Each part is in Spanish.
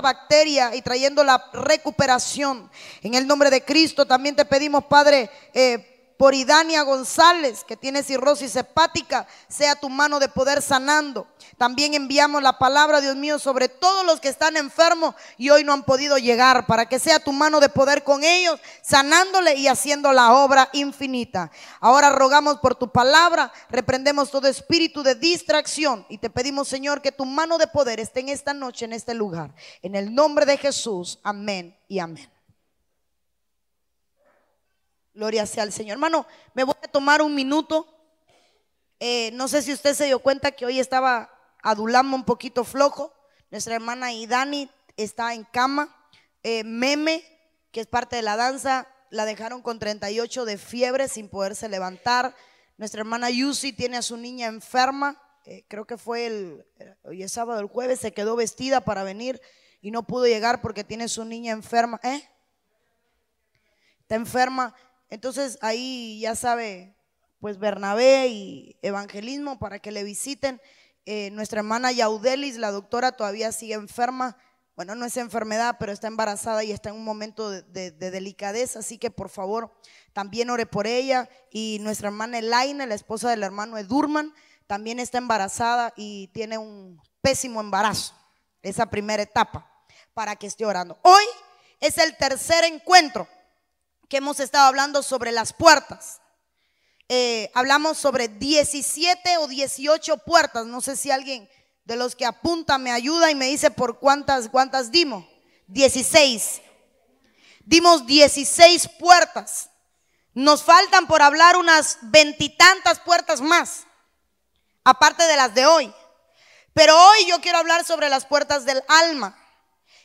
bacteria y trayendo la recuperación. En el nombre de Cristo también te pedimos, Padre, eh, por Idania González, que tiene cirrosis hepática, sea tu mano de poder sanando. También enviamos la palabra, Dios mío, sobre todos los que están enfermos y hoy no han podido llegar, para que sea tu mano de poder con ellos, sanándole y haciendo la obra infinita. Ahora rogamos por tu palabra, reprendemos todo espíritu de distracción y te pedimos, Señor, que tu mano de poder esté en esta noche, en este lugar. En el nombre de Jesús, amén y amén. Gloria sea al Señor. Hermano, me voy a tomar un minuto. Eh, no sé si usted se dio cuenta que hoy estaba adulando un poquito flojo. Nuestra hermana Idani está en cama. Eh, Meme, que es parte de la danza, la dejaron con 38 de fiebre sin poderse levantar. Nuestra hermana Yusi tiene a su niña enferma. Eh, creo que fue el, hoy es sábado, el jueves, se quedó vestida para venir y no pudo llegar porque tiene su niña enferma. ¿Eh? Está enferma. Entonces ahí ya sabe, pues Bernabé y evangelismo para que le visiten. Eh, nuestra hermana Yaudelis, la doctora, todavía sigue enferma. Bueno, no es enfermedad, pero está embarazada y está en un momento de, delicadeza, así que por favor también ore por ella. Y nuestra hermana Elaine, la esposa del hermano Edurman, también está embarazada y tiene un pésimo embarazo, esa primera etapa, para que esté orando. Hoy es el tercer encuentro que hemos estado hablando sobre las puertas. Eh, hablamos sobre 17 o 18 puertas. No sé si alguien de los que apunta me ayuda y me dice por cuántas, cuántas dimos. 16. Dimos 16 puertas. Nos faltan por hablar unas veintitantas puertas más, aparte de las de hoy. Pero hoy yo quiero hablar sobre las puertas del alma.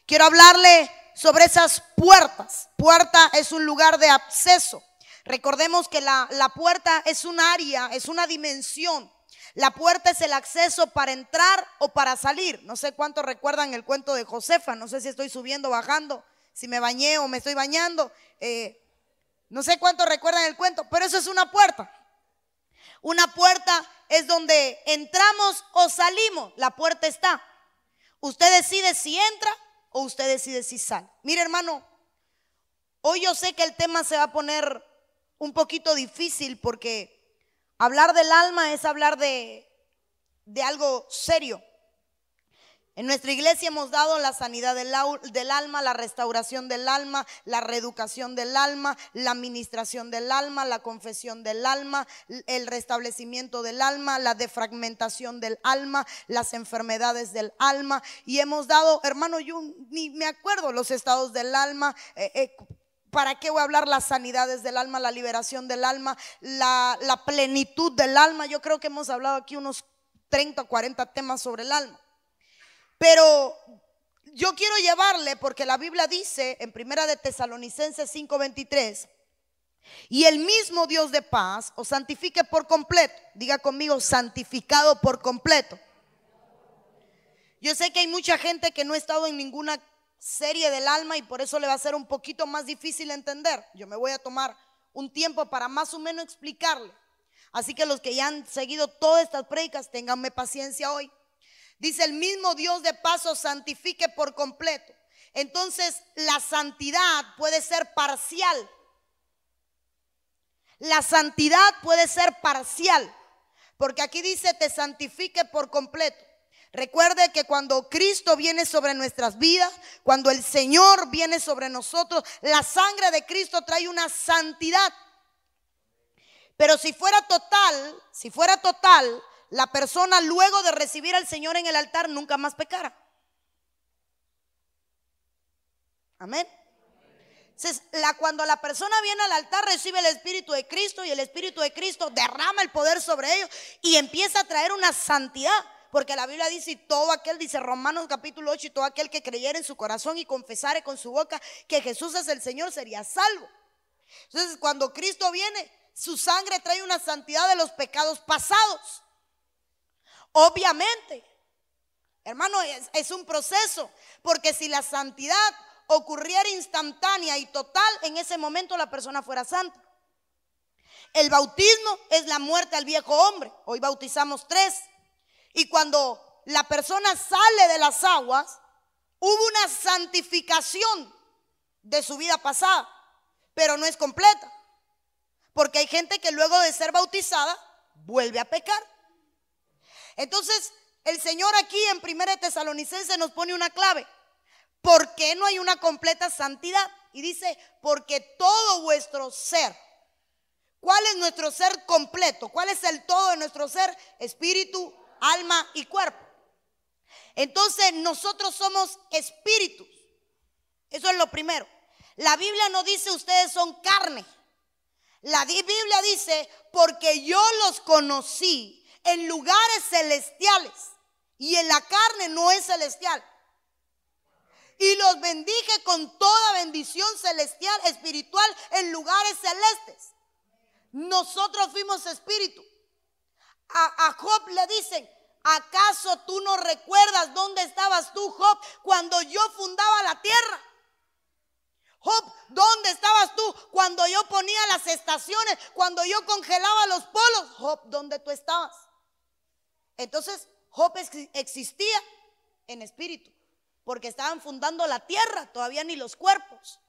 Quiero hablarle sobre esas puertas. Puerta es un lugar de acceso. Recordemos que la, puerta es un área, es una dimensión. La puerta es el acceso para entrar o para salir. No sé cuánto recuerdan el cuento de Josefa. No sé si estoy subiendo, bajando, si me bañé o me estoy bañando. Eh, no sé cuánto recuerdan el cuento, pero eso es una puerta. Una puerta es donde entramos o salimos. La puerta está. Usted decide si entra o usted decide si sale. Mire hermano, hoy yo sé que el tema se va a poner un poquito difícil porque hablar del alma es hablar de, de algo serio. En nuestra iglesia hemos dado la sanidad del, alma, la restauración del alma, la reeducación del alma, la administración del alma, la confesión del alma, el restablecimiento del alma, la defragmentación del alma, las enfermedades del alma. Y hemos dado, hermano, yo ni me acuerdo los estados del alma. Eh, eh, ¿Para qué voy a hablar las sanidades del alma, la liberación del alma, la, la plenitud del alma? Yo creo que hemos hablado aquí unos 30 o 40 temas sobre el alma. Pero yo quiero llevarle, porque la Biblia dice en Primera de Tesalonicenses 5:23, y el mismo Dios de paz os santifique por completo. Diga conmigo, santificado por completo. Yo sé que hay mucha gente que no ha estado en ninguna serie del alma y por eso le va a ser un poquito más difícil entender. Yo me voy a tomar un tiempo para más o menos explicarle. Así que los que ya han seguido todas estas predicas, ténganme paciencia hoy. Dice el mismo Dios de paso santifique por completo. Entonces la santidad puede ser parcial. La santidad puede ser parcial. Porque aquí dice te santifique por completo. Recuerde que cuando Cristo viene sobre nuestras vidas, cuando el Señor viene sobre nosotros, la sangre de Cristo trae una santidad. Pero si fuera total, si fuera total, la persona luego de recibir al Señor en el altar nunca más pecara. Amén. Entonces, cuando la persona viene al altar recibe el Espíritu de Cristo y el Espíritu de Cristo derrama el poder sobre ellos y empieza a traer una santidad. Porque la Biblia dice, y todo aquel, dice Romanos capítulo 8, y todo aquel que creyera en su corazón y confesare con su boca que Jesús es el Señor sería salvo. Entonces, cuando Cristo viene, su sangre trae una santidad de los pecados pasados. Obviamente, hermano, es, un proceso, porque si la santidad ocurriera instantánea y total, en ese momento la persona fuera santa. El bautismo es la muerte al viejo hombre. Hoy bautizamos tres. Y cuando la persona sale de las aguas, hubo una santificación de su vida pasada, pero no es completa. Porque hay gente que luego de ser bautizada vuelve a pecar. Entonces, el Señor aquí en 1 Tesalonicense nos pone una clave. ¿Por qué no hay una completa santidad? Y dice, porque todo vuestro ser, ¿cuál es nuestro ser completo? ¿Cuál es el todo de nuestro ser? Espíritu, alma y cuerpo. Entonces nosotros somos espíritus. Eso es lo primero. La Biblia no dice ustedes son carne. La Biblia dice, porque yo los conocí en lugares celestiales y en la carne no es celestial. Y los bendije con toda bendición celestial, espiritual, en lugares celestes. Nosotros fuimos espíritu. A, a Job le dicen, ¿acaso tú no recuerdas dónde estabas tú, Job, cuando yo fundaba la tierra? Job, ¿dónde estabas tú cuando yo ponía las estaciones, cuando yo congelaba los polos? Job, ¿dónde tú estabas? Entonces, Job existía en espíritu, porque estaban fundando la tierra, todavía ni los cuerpos.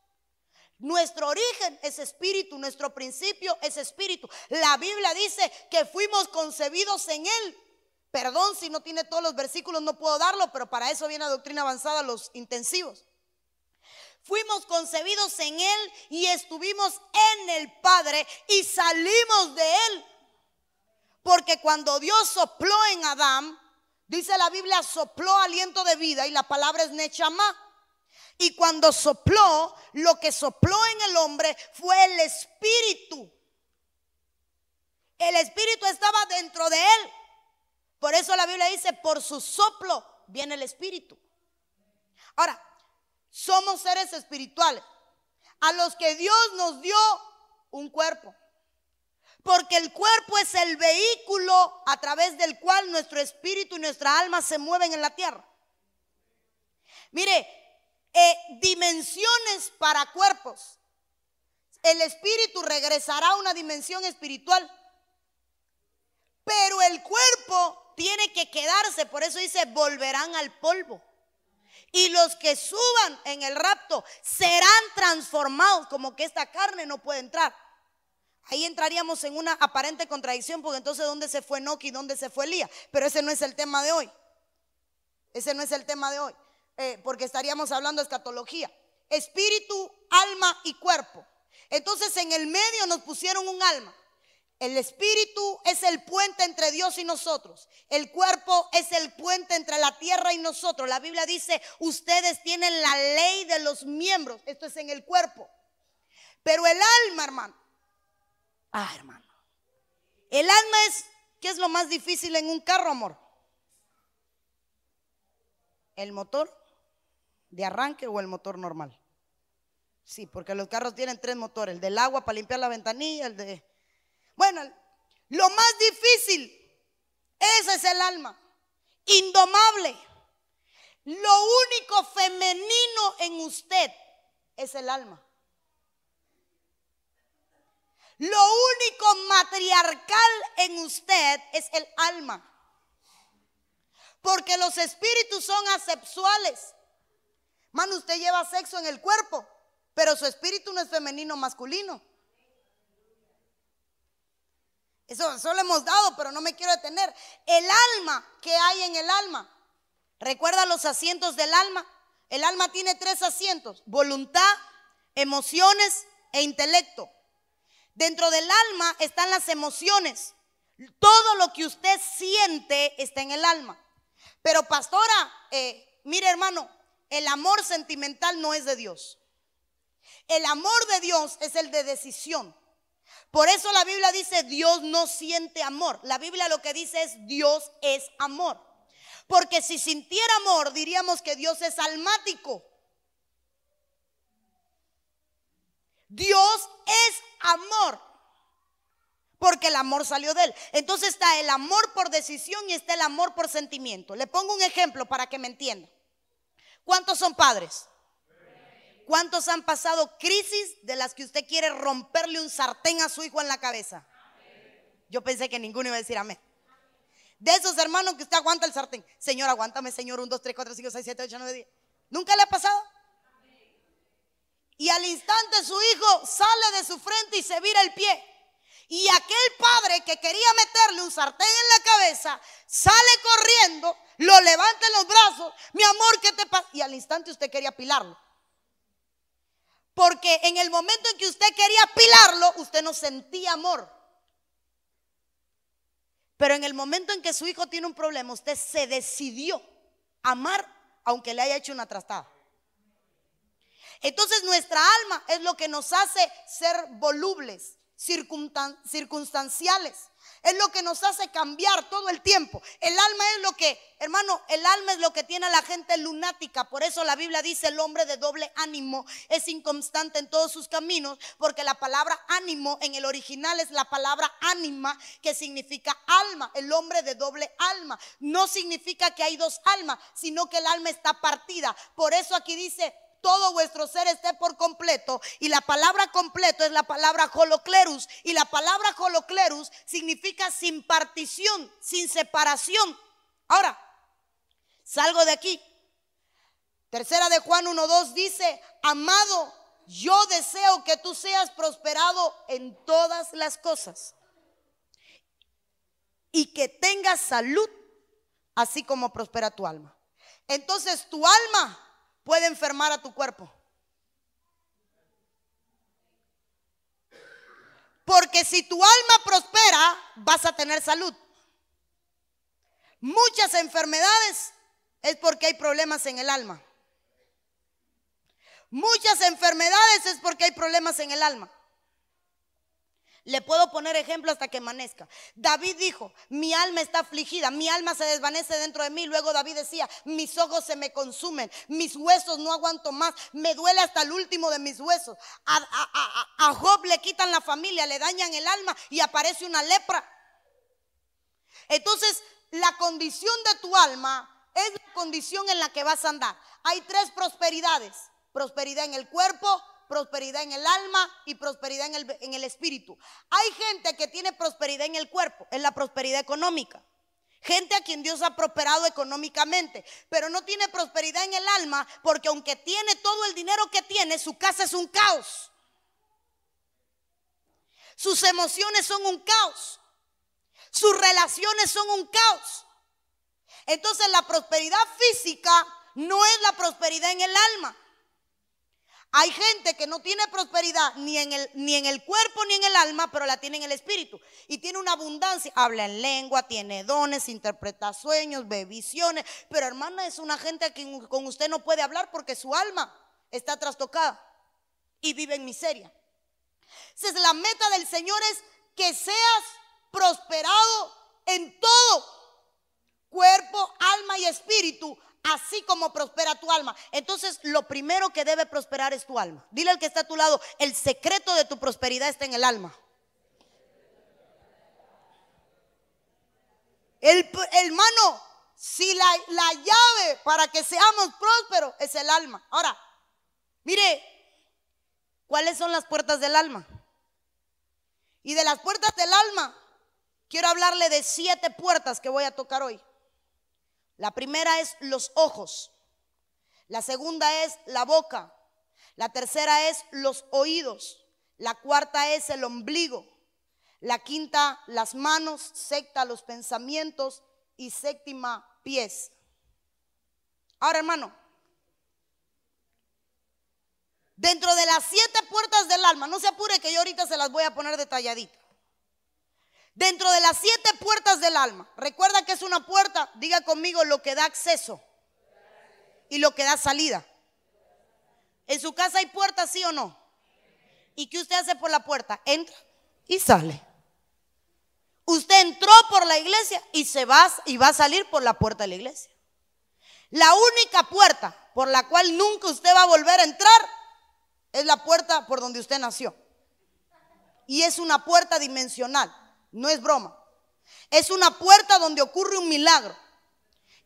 Nuestro origen es espíritu, nuestro principio es espíritu. La Biblia dice que fuimos concebidos en Él. Perdón si no tiene todos los versículos, no puedo darlo, pero para eso viene la doctrina avanzada, los intensivos. Fuimos concebidos en Él y estuvimos en el Padre y salimos de Él. Porque cuando Dios sopló en Adán, dice la Biblia, sopló aliento de vida y la palabra es Nechama. Y cuando sopló, lo que sopló en el hombre fue el espíritu. El espíritu estaba dentro de él. Por eso la Biblia dice, por su soplo viene el espíritu. Ahora, somos seres espirituales a los que Dios nos dio un cuerpo. Porque el cuerpo es el vehículo a través del cual nuestro espíritu y nuestra alma se mueven en la tierra. Mire, eh, dimensiones para cuerpos. El espíritu regresará a una dimensión espiritual. Pero el cuerpo tiene que quedarse, por eso dice, volverán al polvo. Y los que suban en el rapto serán transformados, como que esta carne no puede entrar. Ahí entraríamos en una aparente contradicción, porque entonces ¿dónde se fue Noki y dónde se fue Elías? Pero ese no es el tema de hoy. Ese no es el tema de hoy, eh, porque estaríamos hablando de escatología. Espíritu, alma y cuerpo. Entonces en el medio nos pusieron un alma. El espíritu es el puente entre Dios y nosotros. El cuerpo es el puente entre la tierra y nosotros. La Biblia dice, ustedes tienen la ley de los miembros. Esto es en el cuerpo. Pero el alma, hermano. Ah, hermano. El alma es, ¿qué es lo más difícil en un carro, amor? ¿El motor de arranque o el motor normal? Sí, porque los carros tienen tres motores. El del agua para limpiar la ventanilla, el de bueno, lo más difícil, ese es el alma, indomable. Lo único femenino en usted es el alma. Lo único matriarcal en usted es el alma. Porque los espíritus son asexuales. Mano, usted lleva sexo en el cuerpo, pero su espíritu no es femenino masculino. Eso, lo hemos dado, pero no me quiero detener. El alma que hay en el alma. ¿Recuerda los asientos del alma? El alma tiene tres asientos, voluntad, emociones e intelecto. Dentro del alma están las emociones. Todo lo que usted siente está en el alma. Pero pastora, eh, mire hermano, el amor sentimental no es de Dios. El amor de Dios es el de decisión. Por eso la Biblia dice Dios no siente amor. La Biblia lo que dice es Dios es amor. Porque si sintiera amor diríamos que Dios es almático. Dios es amor. Porque el amor salió de él. Entonces está el amor por decisión y está el amor por sentimiento. Le pongo un ejemplo para que me entienda. ¿Cuántos son padres? ¿Cuántos han pasado crisis de las que usted quiere romperle un sartén a su hijo en la cabeza? Yo pensé que ninguno iba a decir amén. De esos hermanos que usted aguanta el sartén. Señor, aguántame, Señor. Un, dos, tres, cuatro, cinco, seis, siete, ocho, nueve, diez. ¿Nunca le ha pasado? Y al instante su hijo sale de su frente y se vira el pie. Y aquel padre que quería meterle un sartén en la cabeza, sale corriendo, lo levanta en los brazos, mi amor, ¿qué te pasa? Y al instante usted quería pilarlo. Porque en el momento en que usted quería pilarlo, usted no sentía amor. Pero en el momento en que su hijo tiene un problema, usted se decidió amar aunque le haya hecho una trastada. Entonces nuestra alma es lo que nos hace ser volubles, circunstanciales. Es lo que nos hace cambiar todo el tiempo. El alma es lo que, hermano, el alma es lo que tiene a la gente lunática. Por eso la Biblia dice el hombre de doble ánimo es inconstante en todos sus caminos, porque la palabra ánimo en el original es la palabra ánima, que significa alma. El hombre de doble alma. No significa que hay dos almas, sino que el alma está partida. Por eso aquí dice todo vuestro ser esté por completo. Y la palabra completo es la palabra holoclerus. Y la palabra holoclerus significa sin partición, sin separación. Ahora, salgo de aquí. Tercera de Juan 1.2 dice, amado, yo deseo que tú seas prosperado en todas las cosas. Y que tengas salud, así como prospera tu alma. Entonces tu alma puede enfermar a tu cuerpo. Porque si tu alma prospera, vas a tener salud. Muchas enfermedades es porque hay problemas en el alma. Muchas enfermedades es porque hay problemas en el alma. Le puedo poner ejemplo hasta que amanezca. David dijo, mi alma está afligida, mi alma se desvanece dentro de mí. Luego David decía, mis ojos se me consumen, mis huesos no aguanto más, me duele hasta el último de mis huesos. A, Job le quitan la familia, le dañan el alma y aparece una lepra. Entonces, la condición de tu alma es la condición en la que vas a andar. Hay tres prosperidades. Prosperidad en el cuerpo, prosperidad en el alma y prosperidad en el, en el espíritu. Hay gente que tiene prosperidad en el cuerpo, en la prosperidad económica. Gente a quien Dios ha prosperado económicamente, pero no tiene prosperidad en el alma porque aunque tiene todo el dinero que tiene, su casa es un caos. Sus emociones son un caos. Sus relaciones son un caos. Entonces la prosperidad física no es la prosperidad en el alma. Hay gente que no tiene prosperidad ni en, el, ni en el cuerpo ni en el alma, pero la tiene en el espíritu. Y tiene una abundancia. Habla en lengua, tiene dones, interpreta sueños, ve visiones. Pero hermana, es una gente a quien con usted no puede hablar porque su alma está trastocada y vive en miseria. Entonces la meta del Señor es que seas prosperado en todo, cuerpo, alma y espíritu, así como prospera tu alma. Entonces, lo primero que debe prosperar es tu alma. Dile al que está a tu lado, el secreto de tu prosperidad está en el alma. El, hermano, si la, la llave para que seamos prósperos es el alma. Ahora, mire, ¿cuáles son las puertas del alma? Y de las puertas del alma, quiero hablarle de siete puertas que voy a tocar hoy. La primera es los ojos. La segunda es la boca. La tercera es los oídos. La cuarta es el ombligo. La quinta, las manos. Sexta, los pensamientos. Y séptima, pies. Ahora, hermano, dentro de las siete puertas del alma, no se apure que yo ahorita se las voy a poner detalladita. Dentro de las siete puertas del alma, recuerda que es una puerta, diga conmigo lo que da acceso y lo que da salida. En su casa hay puertas, sí o no. ¿Y qué usted hace por la puerta? Entra y sale. Usted entró por la iglesia y se va y va a salir por la puerta de la iglesia. La única puerta por la cual nunca usted va a volver a entrar es la puerta por donde usted nació. Y es una puerta dimensional. No es broma. Es una puerta donde ocurre un milagro.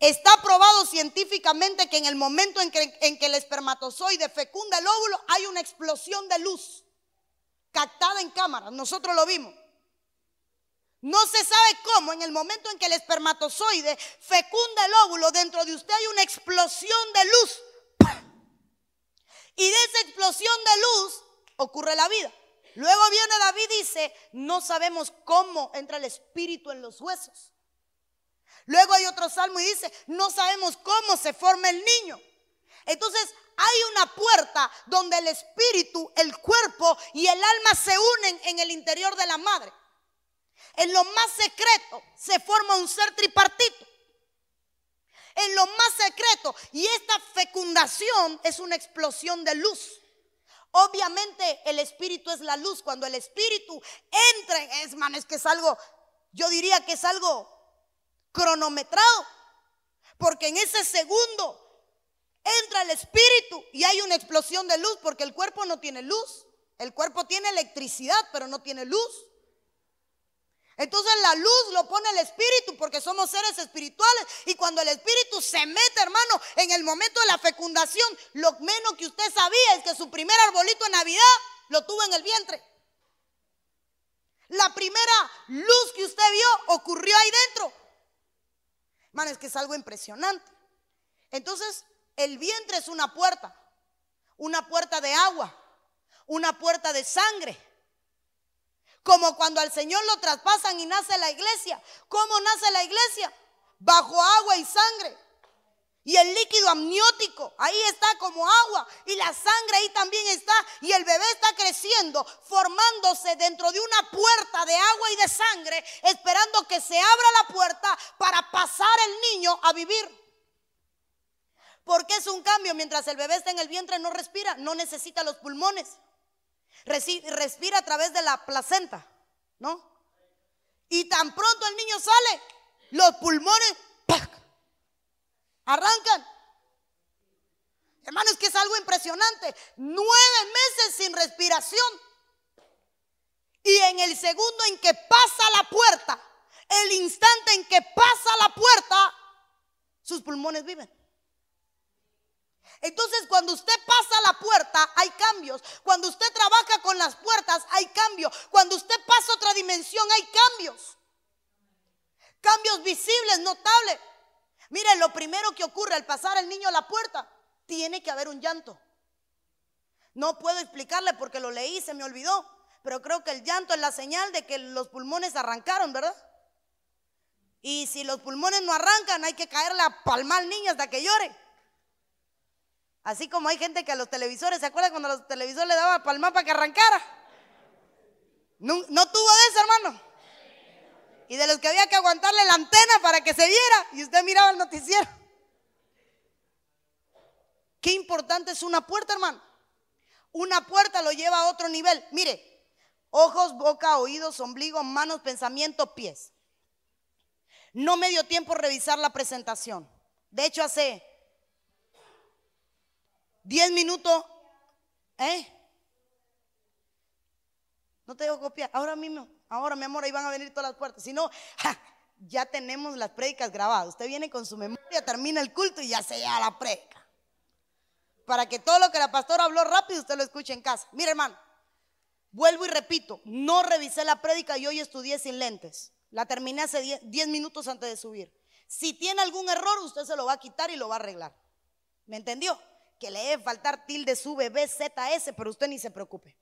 Está probado científicamente que en el momento en que, el espermatozoide fecunda el óvulo hay una explosión de luz captada en cámara. Nosotros lo vimos. No se sabe cómo, en el momento en que el espermatozoide fecunda el óvulo, dentro de usted hay una explosión de luz. Y de esa explosión de luz ocurre la vida. Luego viene David y dice, no sabemos cómo entra el espíritu en los huesos. Luego hay otro salmo y dice, no sabemos cómo se forma el niño. Entonces hay una puerta donde el espíritu, el cuerpo y el alma se unen en el interior de la madre. En lo más secreto se forma un ser tripartito. En lo más secreto. Y esta fecundación es una explosión de luz. Obviamente el espíritu es la luz. Cuando el espíritu entra, es man, es que es algo, yo diría que es algo cronometrado. Porque en ese segundo entra el espíritu y hay una explosión de luz porque el cuerpo no tiene luz. El cuerpo tiene electricidad, pero no tiene luz. Entonces la luz lo pone el espíritu porque somos seres espirituales y cuando el espíritu se mete, hermano, en el momento de la fecundación, lo menos que usted sabía es que su primer arbolito de Navidad lo tuvo en el vientre. La primera luz que usted vio ocurrió ahí dentro. Hermano, es que es algo impresionante. Entonces, el vientre es una puerta, una puerta de agua, una puerta de sangre como cuando al Señor lo traspasan y nace la iglesia. ¿Cómo nace la iglesia? Bajo agua y sangre. Y el líquido amniótico, ahí está como agua. Y la sangre ahí también está. Y el bebé está creciendo, formándose dentro de una puerta de agua y de sangre, esperando que se abra la puerta para pasar el niño a vivir. Porque es un cambio. Mientras el bebé está en el vientre no respira, no necesita los pulmones respira a través de la placenta, ¿no? Y tan pronto el niño sale, los pulmones arrancan. Hermanos, que es algo impresionante. Nueve meses sin respiración. Y en el segundo en que pasa la puerta, el instante en que pasa la puerta, sus pulmones viven. Entonces cuando usted pasa la puerta hay cambios. Cuando usted trabaja con las puertas hay cambios. Cuando usted pasa otra dimensión hay cambios. Cambios visibles, notables. Mire, lo primero que ocurre al pasar el niño a la puerta, tiene que haber un llanto. No puedo explicarle porque lo leí, se me olvidó. Pero creo que el llanto es la señal de que los pulmones arrancaron, ¿verdad? Y si los pulmones no arrancan, hay que caerle a palmar al niño hasta que llore. Así como hay gente que a los televisores, ¿se acuerdan cuando a los televisores le daba palma para que arrancara? No, no tuvo eso, hermano. Y de los que había que aguantarle la antena para que se viera y usted miraba el noticiero. Qué importante es una puerta, hermano. Una puerta lo lleva a otro nivel. Mire, ojos, boca, oídos, ombligo, manos, pensamiento, pies. No me dio tiempo revisar la presentación. De hecho, hace 10 minutos, ¿eh? No te dejo copiar. Ahora mismo, ahora mi amor, ahí van a venir todas las puertas. Si no, ya tenemos las prédicas grabadas. Usted viene con su memoria, termina el culto y ya se lleva la prédica. Para que todo lo que la pastora habló rápido usted lo escuche en casa. Mire, hermano, vuelvo y repito, no revisé la prédica y hoy estudié sin lentes. La terminé hace 10 minutos antes de subir. Si tiene algún error, usted se lo va a quitar y lo va a arreglar. ¿Me entendió? Que le debe faltar tilde su bebé ZS, pero usted ni se preocupe.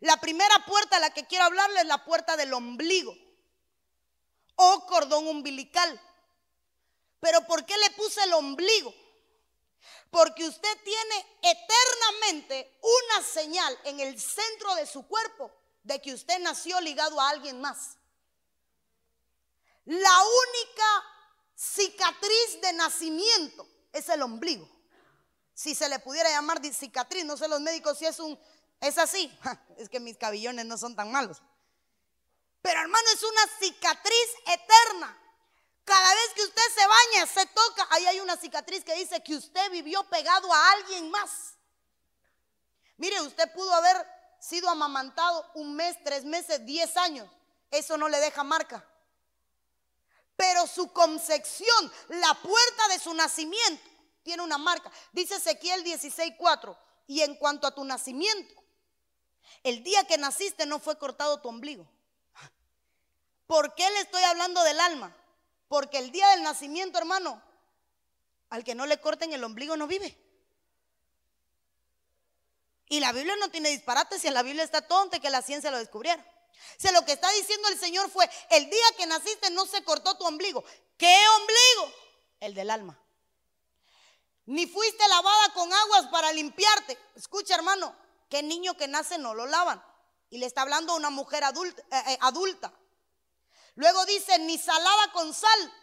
La primera puerta a la que quiero hablarle es la puerta del ombligo o cordón umbilical. Pero ¿por qué le puse el ombligo? Porque usted tiene eternamente una señal en el centro de su cuerpo de que usted nació ligado a alguien más. La única cicatriz de nacimiento es el ombligo si se le pudiera llamar cicatriz, no sé los médicos si es un, es así, es que mis cabillones no son tan malos. Pero hermano, es una cicatriz eterna. Cada vez que usted se baña, se toca, ahí hay una cicatriz que dice que usted vivió pegado a alguien más. Mire, usted pudo haber sido amamantado un mes, tres meses, diez años. Eso no le deja marca. Pero su concepción, la puerta de su nacimiento, tiene una marca. Dice Ezequiel 16:4. Y en cuanto a tu nacimiento, el día que naciste no fue cortado tu ombligo. ¿Por qué le estoy hablando del alma? Porque el día del nacimiento, hermano, al que no le corten el ombligo no vive. Y la Biblia no tiene disparates, si la Biblia está tonta que la ciencia lo descubriera. O lo que está diciendo el Señor fue, el día que naciste no se cortó tu ombligo. ¿Qué ombligo? El del alma. Ni fuiste lavada con aguas para limpiarte. Escucha, hermano, que niño que nace no lo lavan. Y le está hablando a una mujer adulta, eh, eh, adulta. Luego dice, ni salada con sal.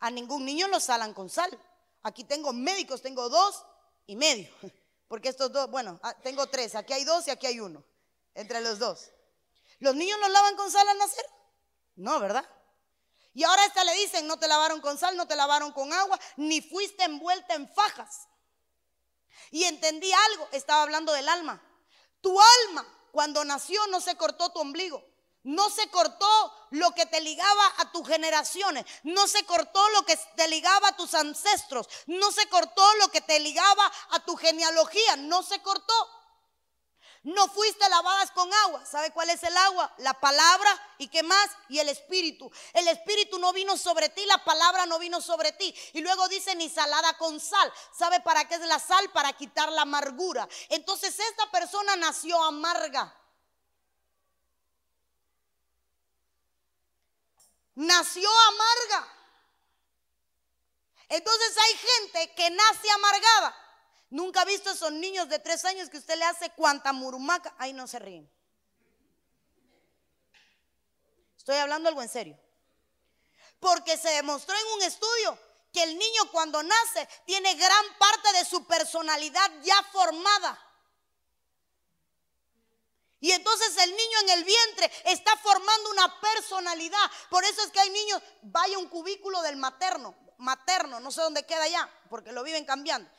A ningún niño lo salan con sal. Aquí tengo médicos, tengo dos y medio. Porque estos dos, bueno, ah, tengo tres. Aquí hay dos y aquí hay uno. Entre los dos. ¿Los niños los lavan con sal al nacer? No, ¿verdad? Y ahora esta le dicen, no te lavaron con sal, no te lavaron con agua, ni fuiste envuelta en fajas. Y entendí algo, estaba hablando del alma. Tu alma, cuando nació, no se cortó tu ombligo. No se cortó lo que te ligaba a tus generaciones. No se cortó lo que te ligaba a tus ancestros. No se cortó lo que te ligaba a tu genealogía. No se cortó. No fuiste lavadas con agua. ¿Sabe cuál es el agua? La palabra y qué más? Y el espíritu. El espíritu no vino sobre ti, la palabra no vino sobre ti. Y luego dice ni salada con sal. ¿Sabe para qué es la sal? Para quitar la amargura. Entonces esta persona nació amarga. Nació amarga. Entonces hay gente que nace amargada. Nunca ha visto esos niños de tres años que usted le hace cuanta murumaca. Ahí no se ríen. Estoy hablando algo en serio. Porque se demostró en un estudio que el niño cuando nace tiene gran parte de su personalidad ya formada. Y entonces el niño en el vientre está formando una personalidad. Por eso es que hay niños, vaya un cubículo del materno, materno, no sé dónde queda ya, porque lo viven cambiando.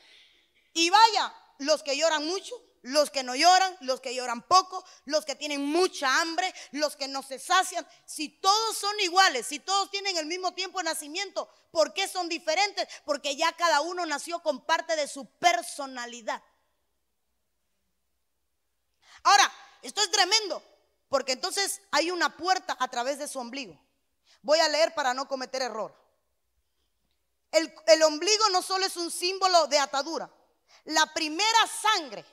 Y vaya, los que lloran mucho, los que no lloran, los que lloran poco, los que tienen mucha hambre, los que no se sacian. Si todos son iguales, si todos tienen el mismo tiempo de nacimiento, ¿por qué son diferentes? Porque ya cada uno nació con parte de su personalidad. Ahora, esto es tremendo, porque entonces hay una puerta a través de su ombligo. Voy a leer para no cometer error. El, el ombligo no solo es un símbolo de atadura, la primera sangre,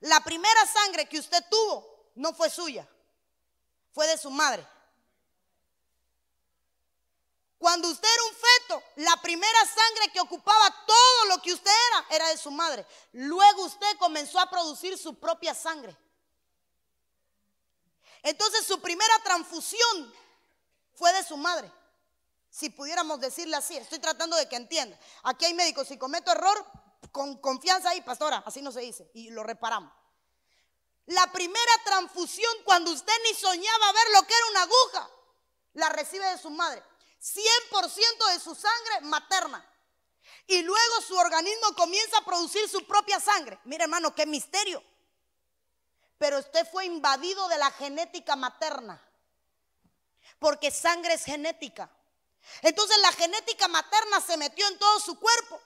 la primera sangre que usted tuvo no fue suya, fue de su madre. Cuando usted era un feto, la primera sangre que ocupaba todo lo que usted era era de su madre. Luego usted comenzó a producir su propia sangre. Entonces su primera transfusión fue de su madre. Si pudiéramos decirle así, estoy tratando de que entienda. Aquí hay médicos, si cometo error, con confianza ahí, pastora, así no se dice, y lo reparamos. La primera transfusión cuando usted ni soñaba ver lo que era una aguja, la recibe de su madre. 100% de su sangre materna. Y luego su organismo comienza a producir su propia sangre. Mire hermano, qué misterio. Pero usted fue invadido de la genética materna. Porque sangre es genética. Entonces la genética materna se metió en todo su cuerpo.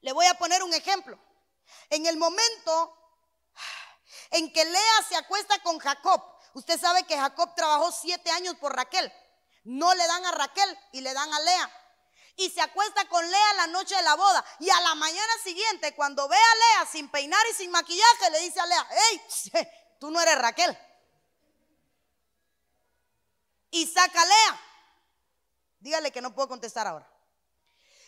Le voy a poner un ejemplo. En el momento en que Lea se acuesta con Jacob, usted sabe que Jacob trabajó siete años por Raquel. No le dan a Raquel y le dan a Lea. Y se acuesta con Lea la noche de la boda. Y a la mañana siguiente, cuando ve a Lea sin peinar y sin maquillaje, le dice a Lea, hey, tú no eres Raquel. Y saca a Lea. Dígale que no puedo contestar ahora.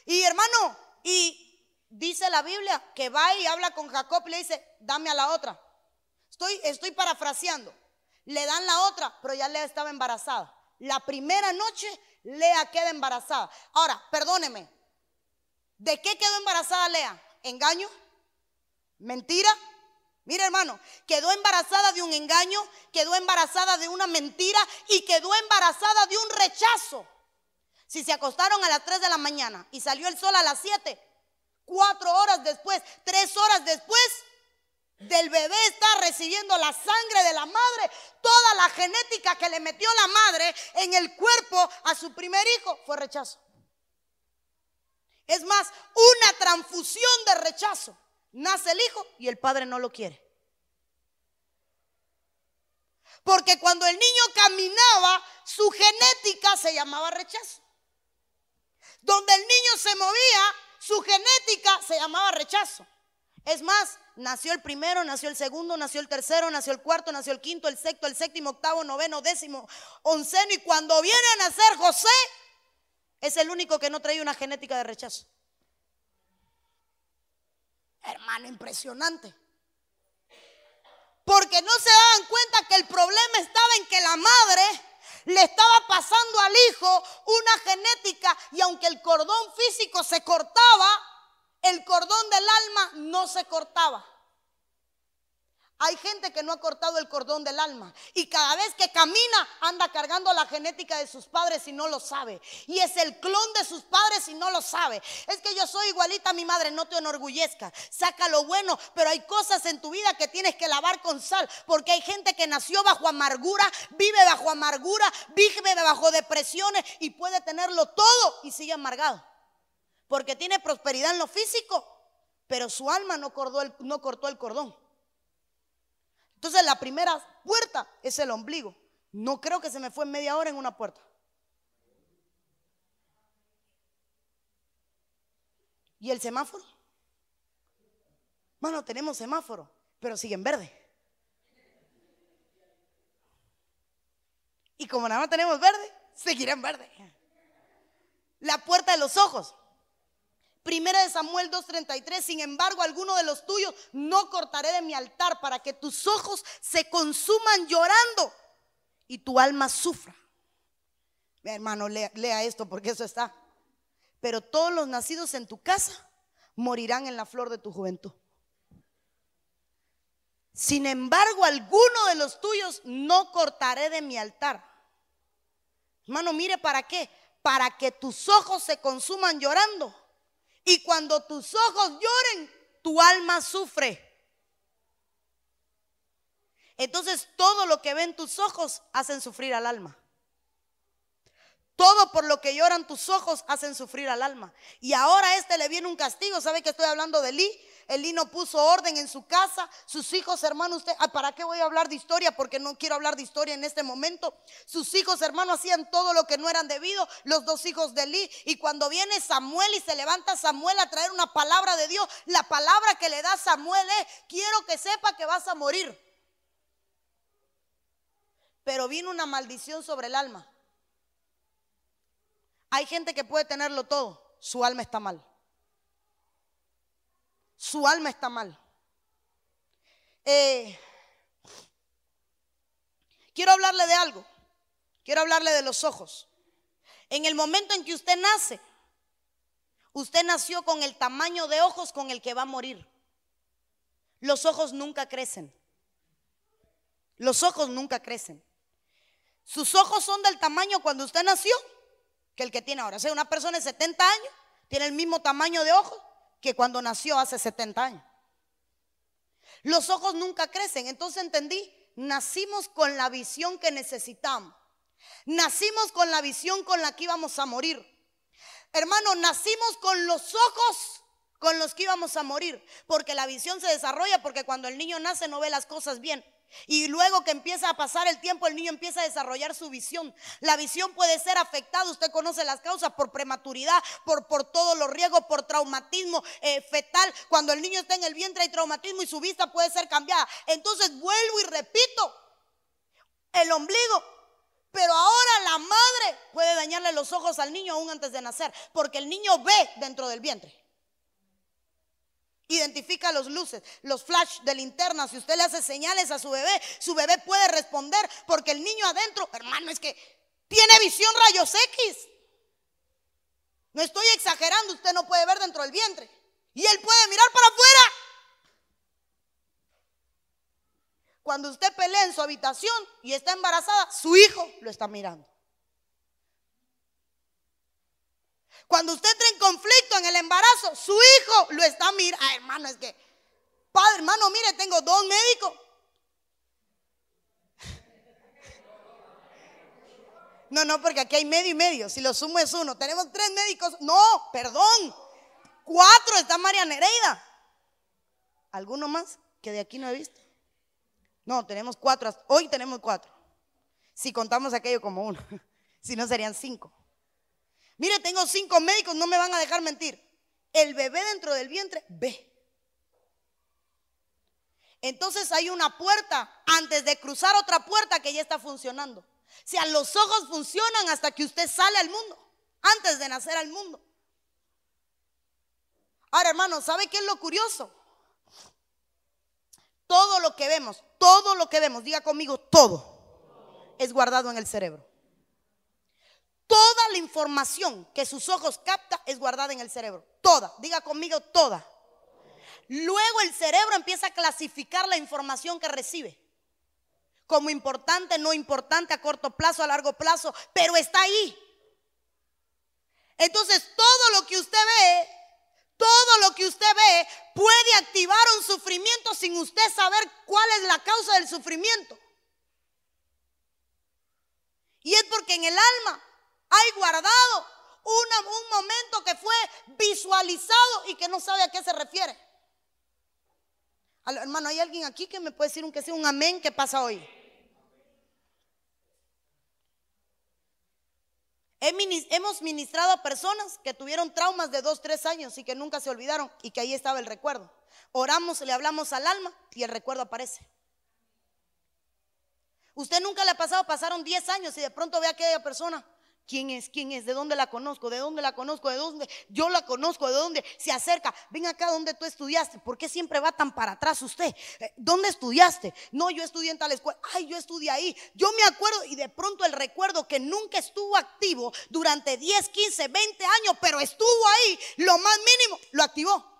Y hermano, y dice la Biblia que va y habla con Jacob y le dice, dame a la otra. Estoy, estoy parafraseando. Le dan la otra, pero ya Lea estaba embarazada. La primera noche Lea queda embarazada. Ahora, perdóneme. ¿De qué quedó embarazada Lea? ¿Engaño? ¿Mentira? Mira hermano, quedó embarazada de un engaño, quedó embarazada de una mentira y quedó embarazada de un rechazo. Si se acostaron a las 3 de la mañana y salió el sol a las 7, Cuatro horas después, tres horas después, del bebé está recibiendo la sangre de la madre. Toda la genética que le metió la madre en el cuerpo a su primer hijo fue rechazo. Es más, una transfusión de rechazo. Nace el hijo y el padre no lo quiere. Porque cuando el niño caminaba, su genética se llamaba rechazo. Donde el niño se movía, su genética se llamaba rechazo. Es más, nació el primero, nació el segundo, nació el tercero, nació el cuarto, nació el quinto, el sexto, el séptimo, octavo, noveno, décimo, onceno. Y cuando viene a nacer José, es el único que no trae una genética de rechazo. Hermano, impresionante. Porque no se daban cuenta que el problema estaba en que la madre le estaba pasando al hijo una genética y aunque el cordón físico se cortaba, el cordón del alma no se cortaba. Hay gente que no ha cortado el cordón del alma y cada vez que camina anda cargando la genética de sus padres y no lo sabe. Y es el clon de sus padres y no lo sabe. Es que yo soy igualita a mi madre, no te enorgullezca. Saca lo bueno, pero hay cosas en tu vida que tienes que lavar con sal. Porque hay gente que nació bajo amargura, vive bajo amargura, vive bajo depresiones y puede tenerlo todo y sigue amargado. Porque tiene prosperidad en lo físico, pero su alma no no cortó el cordón. Entonces la primera puerta es el ombligo. No creo que se me fue media hora en una puerta. ¿Y el semáforo? Bueno, tenemos semáforo, pero sigue en verde. Y como nada más tenemos verde, seguirá en verde. La puerta de los ojos. Primera de Samuel 2:33, sin embargo, alguno de los tuyos no cortaré de mi altar para que tus ojos se consuman llorando y tu alma sufra. Mi hermano, lea, lea esto porque eso está. Pero todos los nacidos en tu casa morirán en la flor de tu juventud. Sin embargo, alguno de los tuyos no cortaré de mi altar. Hermano, mire para qué. Para que tus ojos se consuman llorando y cuando tus ojos lloren, tu alma sufre. Entonces todo lo que ven tus ojos hacen sufrir al alma. Todo por lo que lloran tus ojos hacen sufrir al alma. Y ahora a este le viene un castigo. ¿Sabe que estoy hablando de Lee? Elí no puso orden en su casa. Sus hijos, hermano, usted, ¿para qué voy a hablar de historia? Porque no quiero hablar de historia en este momento. Sus hijos, hermano, hacían todo lo que no eran debido. Los dos hijos de Elí. Y cuando viene Samuel y se levanta Samuel a traer una palabra de Dios, la palabra que le da Samuel es, quiero que sepa que vas a morir. Pero vino una maldición sobre el alma. Hay gente que puede tenerlo todo, su alma está mal su alma está mal. Eh, quiero hablarle de algo. Quiero hablarle de los ojos. En el momento en que usted nace, usted nació con el tamaño de ojos con el que va a morir. Los ojos nunca crecen. Los ojos nunca crecen. Sus ojos son del tamaño cuando usted nació que el que tiene ahora. O sea, una persona de 70 años tiene el mismo tamaño de ojos que cuando nació hace 70 años. Los ojos nunca crecen. Entonces entendí, nacimos con la visión que necesitamos. Nacimos con la visión con la que íbamos a morir. Hermano, nacimos con los ojos con los que íbamos a morir. Porque la visión se desarrolla porque cuando el niño nace no ve las cosas bien. Y luego que empieza a pasar el tiempo, el niño empieza a desarrollar su visión. La visión puede ser afectada, usted conoce las causas, por prematuridad, por, por todos los riesgos, por traumatismo eh, fetal. Cuando el niño está en el vientre hay traumatismo y su vista puede ser cambiada. Entonces vuelvo y repito, el ombligo. Pero ahora la madre puede dañarle los ojos al niño aún antes de nacer, porque el niño ve dentro del vientre. Identifica los luces, los flash de linterna. Si usted le hace señales a su bebé, su bebé puede responder porque el niño adentro, hermano, es que tiene visión rayos X. No estoy exagerando, usted no puede ver dentro del vientre. Y él puede mirar para afuera. Cuando usted pelea en su habitación y está embarazada, su hijo lo está mirando. Cuando usted entra en conflicto en el embarazo, su hijo lo está mirando. Ah, hermano, es que, padre, hermano, mire, tengo dos médicos. No, no, porque aquí hay medio y medio. Si lo sumo es uno. Tenemos tres médicos. No, perdón. Cuatro está María Nereida. ¿Alguno más que de aquí no he visto? No, tenemos cuatro. Hoy tenemos cuatro. Si contamos aquello como uno. Si no, serían cinco. Mire, tengo cinco médicos, no me van a dejar mentir. El bebé dentro del vientre ve. Entonces hay una puerta antes de cruzar otra puerta que ya está funcionando. O sea, los ojos funcionan hasta que usted sale al mundo, antes de nacer al mundo. Ahora, hermano, ¿sabe qué es lo curioso? Todo lo que vemos, todo lo que vemos, diga conmigo, todo es guardado en el cerebro. Toda la información que sus ojos capta es guardada en el cerebro. Toda, diga conmigo, toda. Luego el cerebro empieza a clasificar la información que recibe. Como importante, no importante, a corto plazo, a largo plazo, pero está ahí. Entonces todo lo que usted ve, todo lo que usted ve puede activar un sufrimiento sin usted saber cuál es la causa del sufrimiento. Y es porque en el alma hay guardado un momento que fue visualizado y que no sabe a qué se refiere. Hermano, ¿hay alguien aquí que me puede decir un que sea un amén que pasa hoy? Hemos ministrado a personas que tuvieron traumas de dos, tres años y que nunca se olvidaron y que ahí estaba el recuerdo. Oramos, le hablamos al alma y el recuerdo aparece. Usted nunca le ha pasado, pasaron 10 años y de pronto ve a aquella persona ¿Quién es? ¿Quién es? ¿De dónde la conozco? ¿De dónde la conozco? ¿De dónde? Yo la conozco. ¿De dónde? Se acerca. Ven acá donde tú estudiaste. ¿Por qué siempre va tan para atrás usted? Eh, ¿Dónde estudiaste? No, yo estudié en tal escuela. Ay, yo estudié ahí. Yo me acuerdo y de pronto el recuerdo que nunca estuvo activo durante 10, 15, 20 años, pero estuvo ahí, lo más mínimo, lo activó.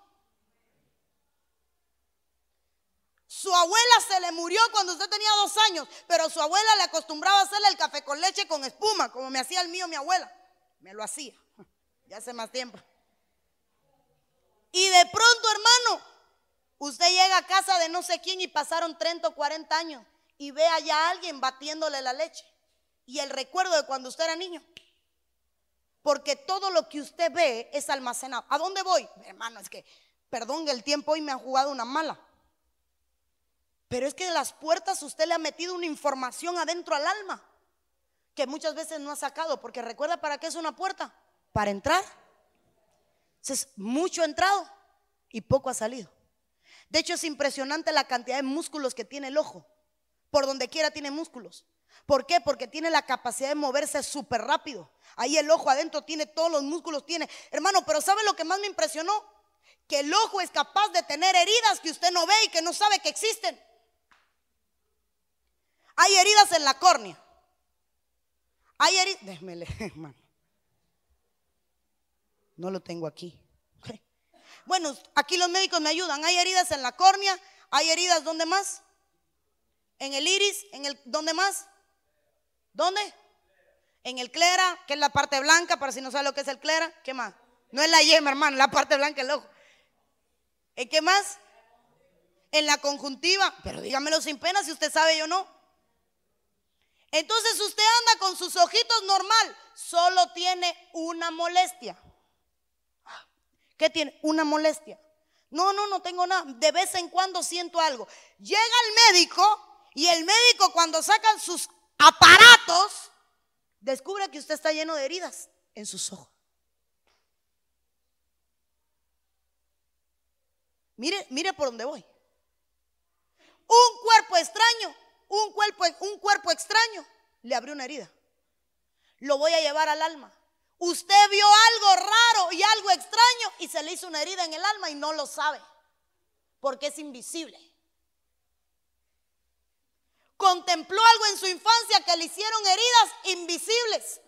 Su abuela se le murió cuando usted tenía dos años, pero su abuela le acostumbraba a hacerle el café con leche con espuma, como me hacía el mío mi abuela. Me lo hacía, ya hace más tiempo. Y de pronto, hermano, usted llega a casa de no sé quién y pasaron 30 o 40 años y ve allá a alguien batiéndole la leche. Y el recuerdo de cuando usted era niño. Porque todo lo que usted ve es almacenado. ¿A dónde voy? Hermano, es que, perdón, el tiempo hoy me ha jugado una mala. Pero es que de las puertas usted le ha metido una información adentro al alma que muchas veces no ha sacado, porque recuerda para qué es una puerta, para entrar. Entonces, mucho ha entrado y poco ha salido. De hecho, es impresionante la cantidad de músculos que tiene el ojo. Por donde quiera tiene músculos. ¿Por qué? Porque tiene la capacidad de moverse súper rápido. Ahí el ojo adentro tiene todos los músculos, tiene. Hermano, pero ¿sabe lo que más me impresionó? Que el ojo es capaz de tener heridas que usted no ve y que no sabe que existen. Hay heridas en la córnea. Hay heridas. Déjeme leer, hermano. No lo tengo aquí. Bueno, aquí los médicos me ayudan. Hay heridas en la córnea. Hay heridas, ¿dónde más? En el iris. ¿En el, ¿Dónde más? ¿Dónde? En el clera, que es la parte blanca, para si no sabe lo que es el clera. ¿Qué más? No es la yema, hermano, la parte blanca el ojo. ¿En qué más? En la conjuntiva. Pero dígamelo sin pena si usted sabe yo no. Entonces usted anda con sus ojitos normal, solo tiene una molestia. ¿Qué tiene? Una molestia. No, no, no tengo nada. De vez en cuando siento algo. Llega el médico y el médico cuando sacan sus aparatos, descubre que usted está lleno de heridas en sus ojos. Mire, mire por dónde voy. Un cuerpo extraño un cuerpo, un cuerpo extraño le abrió una herida. Lo voy a llevar al alma. Usted vio algo raro y algo extraño y se le hizo una herida en el alma y no lo sabe porque es invisible. Contempló algo en su infancia que le hicieron heridas invisibles.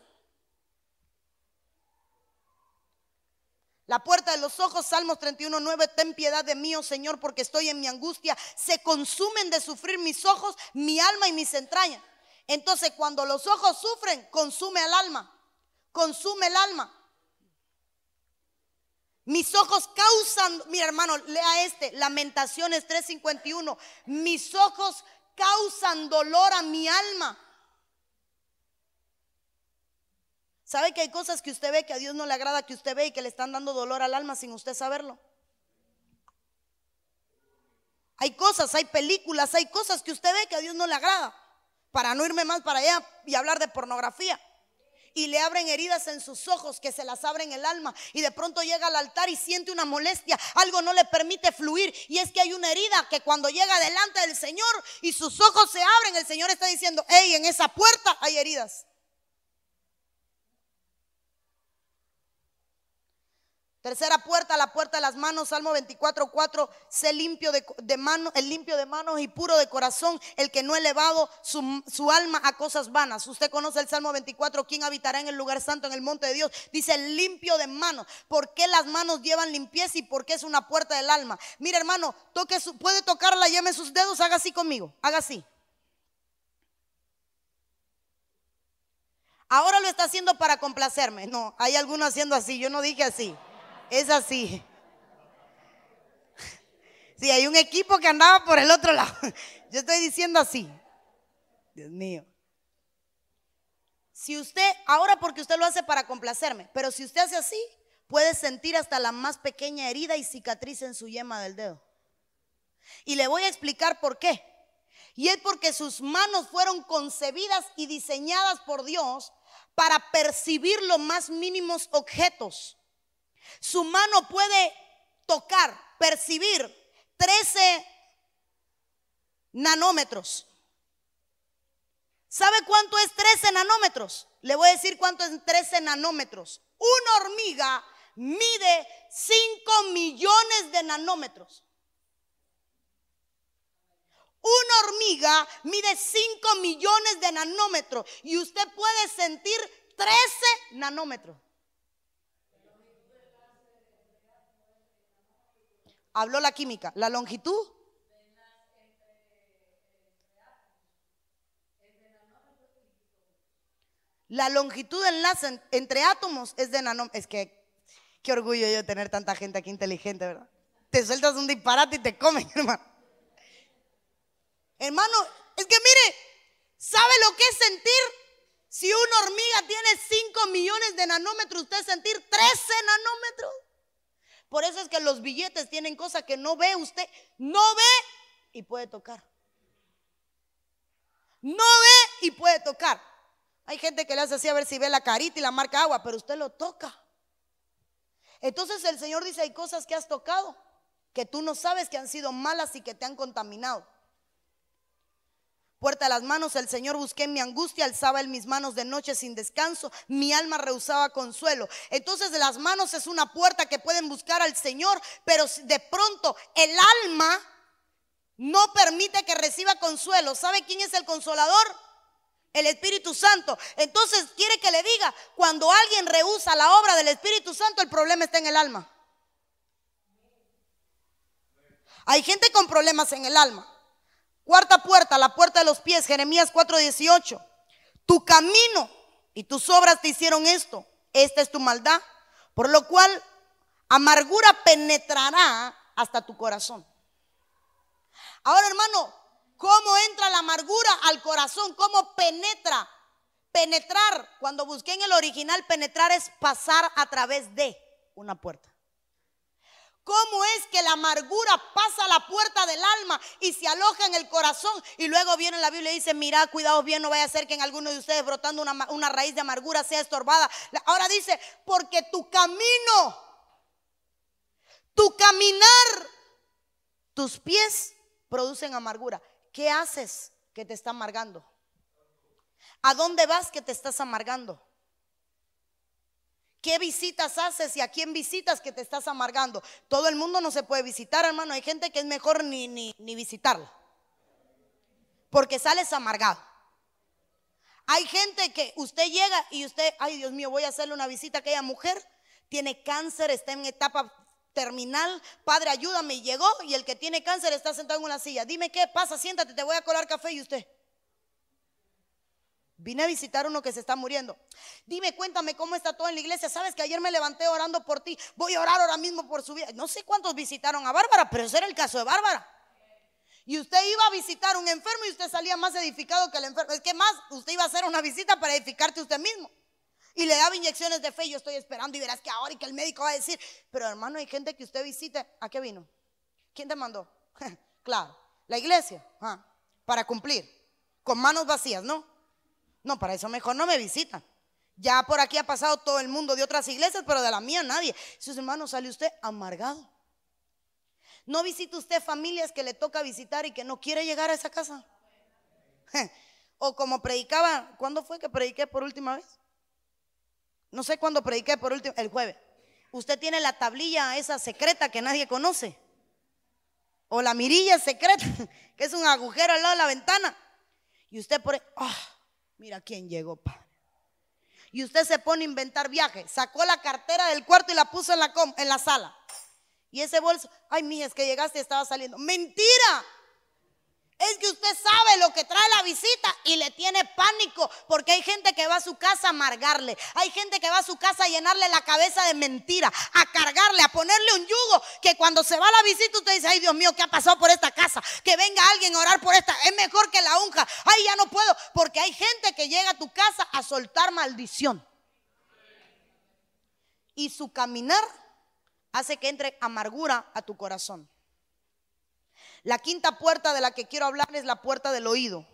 La puerta de los ojos, Salmos 31.9, ten piedad de mí, oh Señor, porque estoy en mi angustia. Se consumen de sufrir mis ojos, mi alma y mis entrañas. Entonces, cuando los ojos sufren, consume al alma. Consume el alma. Mis ojos causan, mi hermano, lea este, Lamentaciones 3:51. Mis ojos causan dolor a mi alma. ¿Sabe que hay cosas que usted ve que a Dios no le agrada que usted ve y que le están dando dolor al alma sin usted saberlo? Hay cosas, hay películas, hay cosas que usted ve que a Dios no le agrada. Para no irme más para allá y hablar de pornografía. y le abren heridas en sus ojos que se las abren el alma y de pronto llega al altar y siente una molestia, algo no le permite fluir y es que hay una herida que cuando llega delante del Señor y sus ojos se abren, el Señor está diciendo, hey, en esa puerta hay heridas. Tercera puerta, la puerta de las manos, Salmo 24, 4, sé limpio de, de manos, el limpio de manos y puro de corazón, el que no ha elevado su, alma a cosas vanas. Usted conoce el Salmo 24, ¿quién habitará en el lugar santo, en el monte de Dios? Dice limpio de manos. ¿Por qué las manos llevan limpieza y por qué es una puerta del alma? Mira hermano, puede tocarla, llame sus dedos, haga así conmigo, haga así. Ahora lo está haciendo para complacerme. No, hay algunos haciendo así, yo no dije así. Es así. Sí, hay un equipo que andaba por el otro lado. Yo estoy diciendo así. Dios mío. Si usted, ahora porque usted lo hace para complacerme, pero si usted hace así, puede sentir hasta la más pequeña herida y cicatriz en su yema del dedo. Y le voy a explicar por qué. Y es porque sus manos fueron concebidas y diseñadas por Dios para percibir los más mínimos objetos. Su mano puede tocar, percibir 13 nanómetros. ¿Sabe cuánto es 13 nanómetros? Le voy a decir cuánto es 13 nanómetros. Una hormiga mide 5 millones de nanómetros. Una hormiga mide 5 millones de nanómetros y usted puede sentir 13 nanómetros. Habló la química. La longitud. La longitud del enlace entre átomos es de nanómetros. Es que, qué orgullo yo tener tanta gente aquí inteligente, ¿verdad? Te sueltas un disparate y te comen, hermano. Hermano, es que mire, ¿sabe lo que es sentir? Si una hormiga tiene 5 millones de nanómetros, usted sentir 13 nanómetros. Por eso es que los billetes tienen cosas que no ve usted, no ve y puede tocar. No ve y puede tocar. Hay gente que le hace así a ver si ve la carita y la marca agua, pero usted lo toca. Entonces el Señor dice, hay cosas que has tocado que tú no sabes que han sido malas y que te han contaminado. Puerta de las manos, el Señor busqué mi angustia, alzaba en mis manos de noche sin descanso, mi alma rehusaba consuelo. Entonces las manos es una puerta que pueden buscar al Señor, pero de pronto el alma no permite que reciba consuelo. ¿Sabe quién es el consolador? El Espíritu Santo. Entonces quiere que le diga, cuando alguien rehúsa la obra del Espíritu Santo, el problema está en el alma. Hay gente con problemas en el alma. Cuarta puerta, la puerta de los pies, Jeremías 4:18. Tu camino y tus obras te hicieron esto. Esta es tu maldad, por lo cual amargura penetrará hasta tu corazón. Ahora, hermano, ¿cómo entra la amargura al corazón? ¿Cómo penetra? Penetrar, cuando busqué en el original, penetrar es pasar a través de una puerta. ¿Cómo es que la amargura pasa a la puerta del alma y se aloja en el corazón? Y luego viene la Biblia y dice, mira, cuidado bien, no vaya a ser que en alguno de ustedes brotando una, una raíz de amargura sea estorbada. Ahora dice, porque tu camino, tu caminar, tus pies producen amargura. ¿Qué haces que te está amargando? ¿A dónde vas que te estás amargando? ¿Qué visitas haces y a quién visitas que te estás amargando? Todo el mundo no se puede visitar, hermano. Hay gente que es mejor ni, ni, ni visitarla. Porque sales amargado. Hay gente que usted llega y usted, ay Dios mío, voy a hacerle una visita a aquella mujer. Tiene cáncer, está en etapa terminal. Padre, ayúdame. Y llegó y el que tiene cáncer está sentado en una silla. Dime qué pasa, siéntate, te voy a colar café y usted. Vine a visitar uno que se está muriendo. Dime, cuéntame cómo está todo en la iglesia. Sabes que ayer me levanté orando por ti. Voy a orar ahora mismo por su vida. No sé cuántos visitaron a Bárbara, pero ese era el caso de Bárbara. Y usted iba a visitar a un enfermo y usted salía más edificado que el enfermo. Es que más, usted iba a hacer una visita para edificarte usted mismo. Y le daba inyecciones de fe. Yo estoy esperando y verás que ahora y que el médico va a decir. Pero hermano, hay gente que usted visite. ¿A qué vino? ¿Quién te mandó? claro, la iglesia. Ah, para cumplir. Con manos vacías, ¿no? No, para eso mejor no me visitan. Ya por aquí ha pasado todo el mundo de otras iglesias, pero de la mía nadie. Sus hermanos, sale usted amargado. ¿No visita usted familias que le toca visitar y que no quiere llegar a esa casa? O como predicaba, ¿cuándo fue que prediqué por última vez? No sé cuándo prediqué por última, el jueves. Usted tiene la tablilla esa secreta que nadie conoce. O la mirilla secreta, que es un agujero al lado de la ventana. Y usted pone, ah, mira quién llegó, padre. Y usted se pone a inventar viajes. Sacó la cartera del cuarto y la puso en la, en la sala. Y ese bolso, ay, mija, es que llegaste y estaba saliendo. Mentira. Es que usted sabe lo que trae la visita y le tiene pánico porque hay gente que va a su casa a amargarle. Hay gente que va a su casa a llenarle la cabeza de mentira, a cargarle, a ponerle un yugo que cuando se va a la visita usted dice, ay Dios mío, ¿qué ha pasado por esta casa? Que venga alguien a orar por esta. Es mejor que la unja. Ay, ya no puedo porque hay gente que llega a tu casa a soltar maldición. Y su caminar hace que entre amargura a tu corazón. La quinta puerta de la que quiero hablar es la puerta del oído.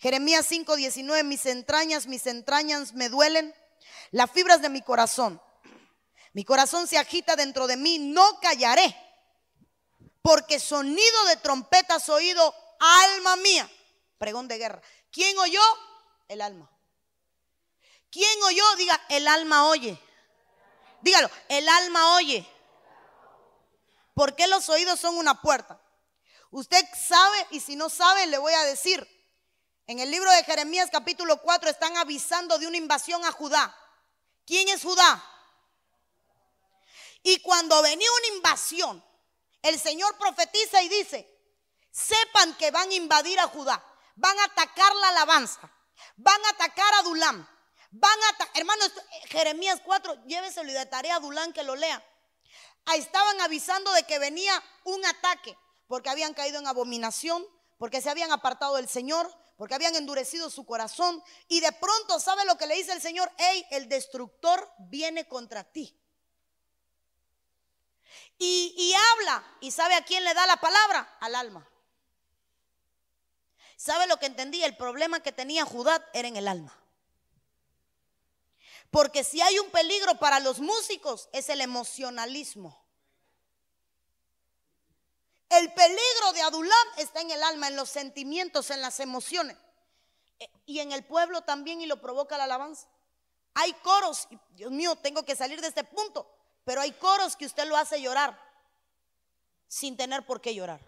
Jeremías 5:19, mis entrañas, mis entrañas me duelen, las fibras de mi corazón. Mi corazón se agita dentro de mí, no callaré, porque sonido de trompetas oído, alma mía. Pregón de guerra. ¿Quién oyó? El alma. ¿Quién oyó? Diga, el alma oye. Dígalo, el alma oye. ¿Por qué los oídos son una puerta? Usted sabe y si no sabe le voy a decir. En el libro de Jeremías capítulo 4 están avisando de una invasión a Judá. ¿Quién es Judá? Y cuando venía una invasión, el Señor profetiza y dice, sepan que van a invadir a Judá, van a atacar la alabanza, van a atacar a Dulam, van a atacar, hermanos, Jeremías 4, lléveselo y de tarea a Dulam que lo lea. Ahí estaban avisando de que venía un ataque porque habían caído en abominación, porque se habían apartado del Señor, porque habían endurecido su corazón. Y de pronto, ¿sabe lo que le dice el Señor? Hey, el destructor viene contra ti. Y, y habla, y ¿sabe a quién le da la palabra? Al alma. ¿Sabe lo que entendí? El problema que tenía Judá era en el alma. Porque si hay un peligro para los músicos es el emocionalismo. El peligro de Adulam está en el alma, en los sentimientos, en las emociones. Eh, y en el pueblo también y lo provoca la alabanza. Hay coros, Dios mío, tengo que salir de este punto, pero hay coros que usted lo hace llorar sin tener por qué llorar.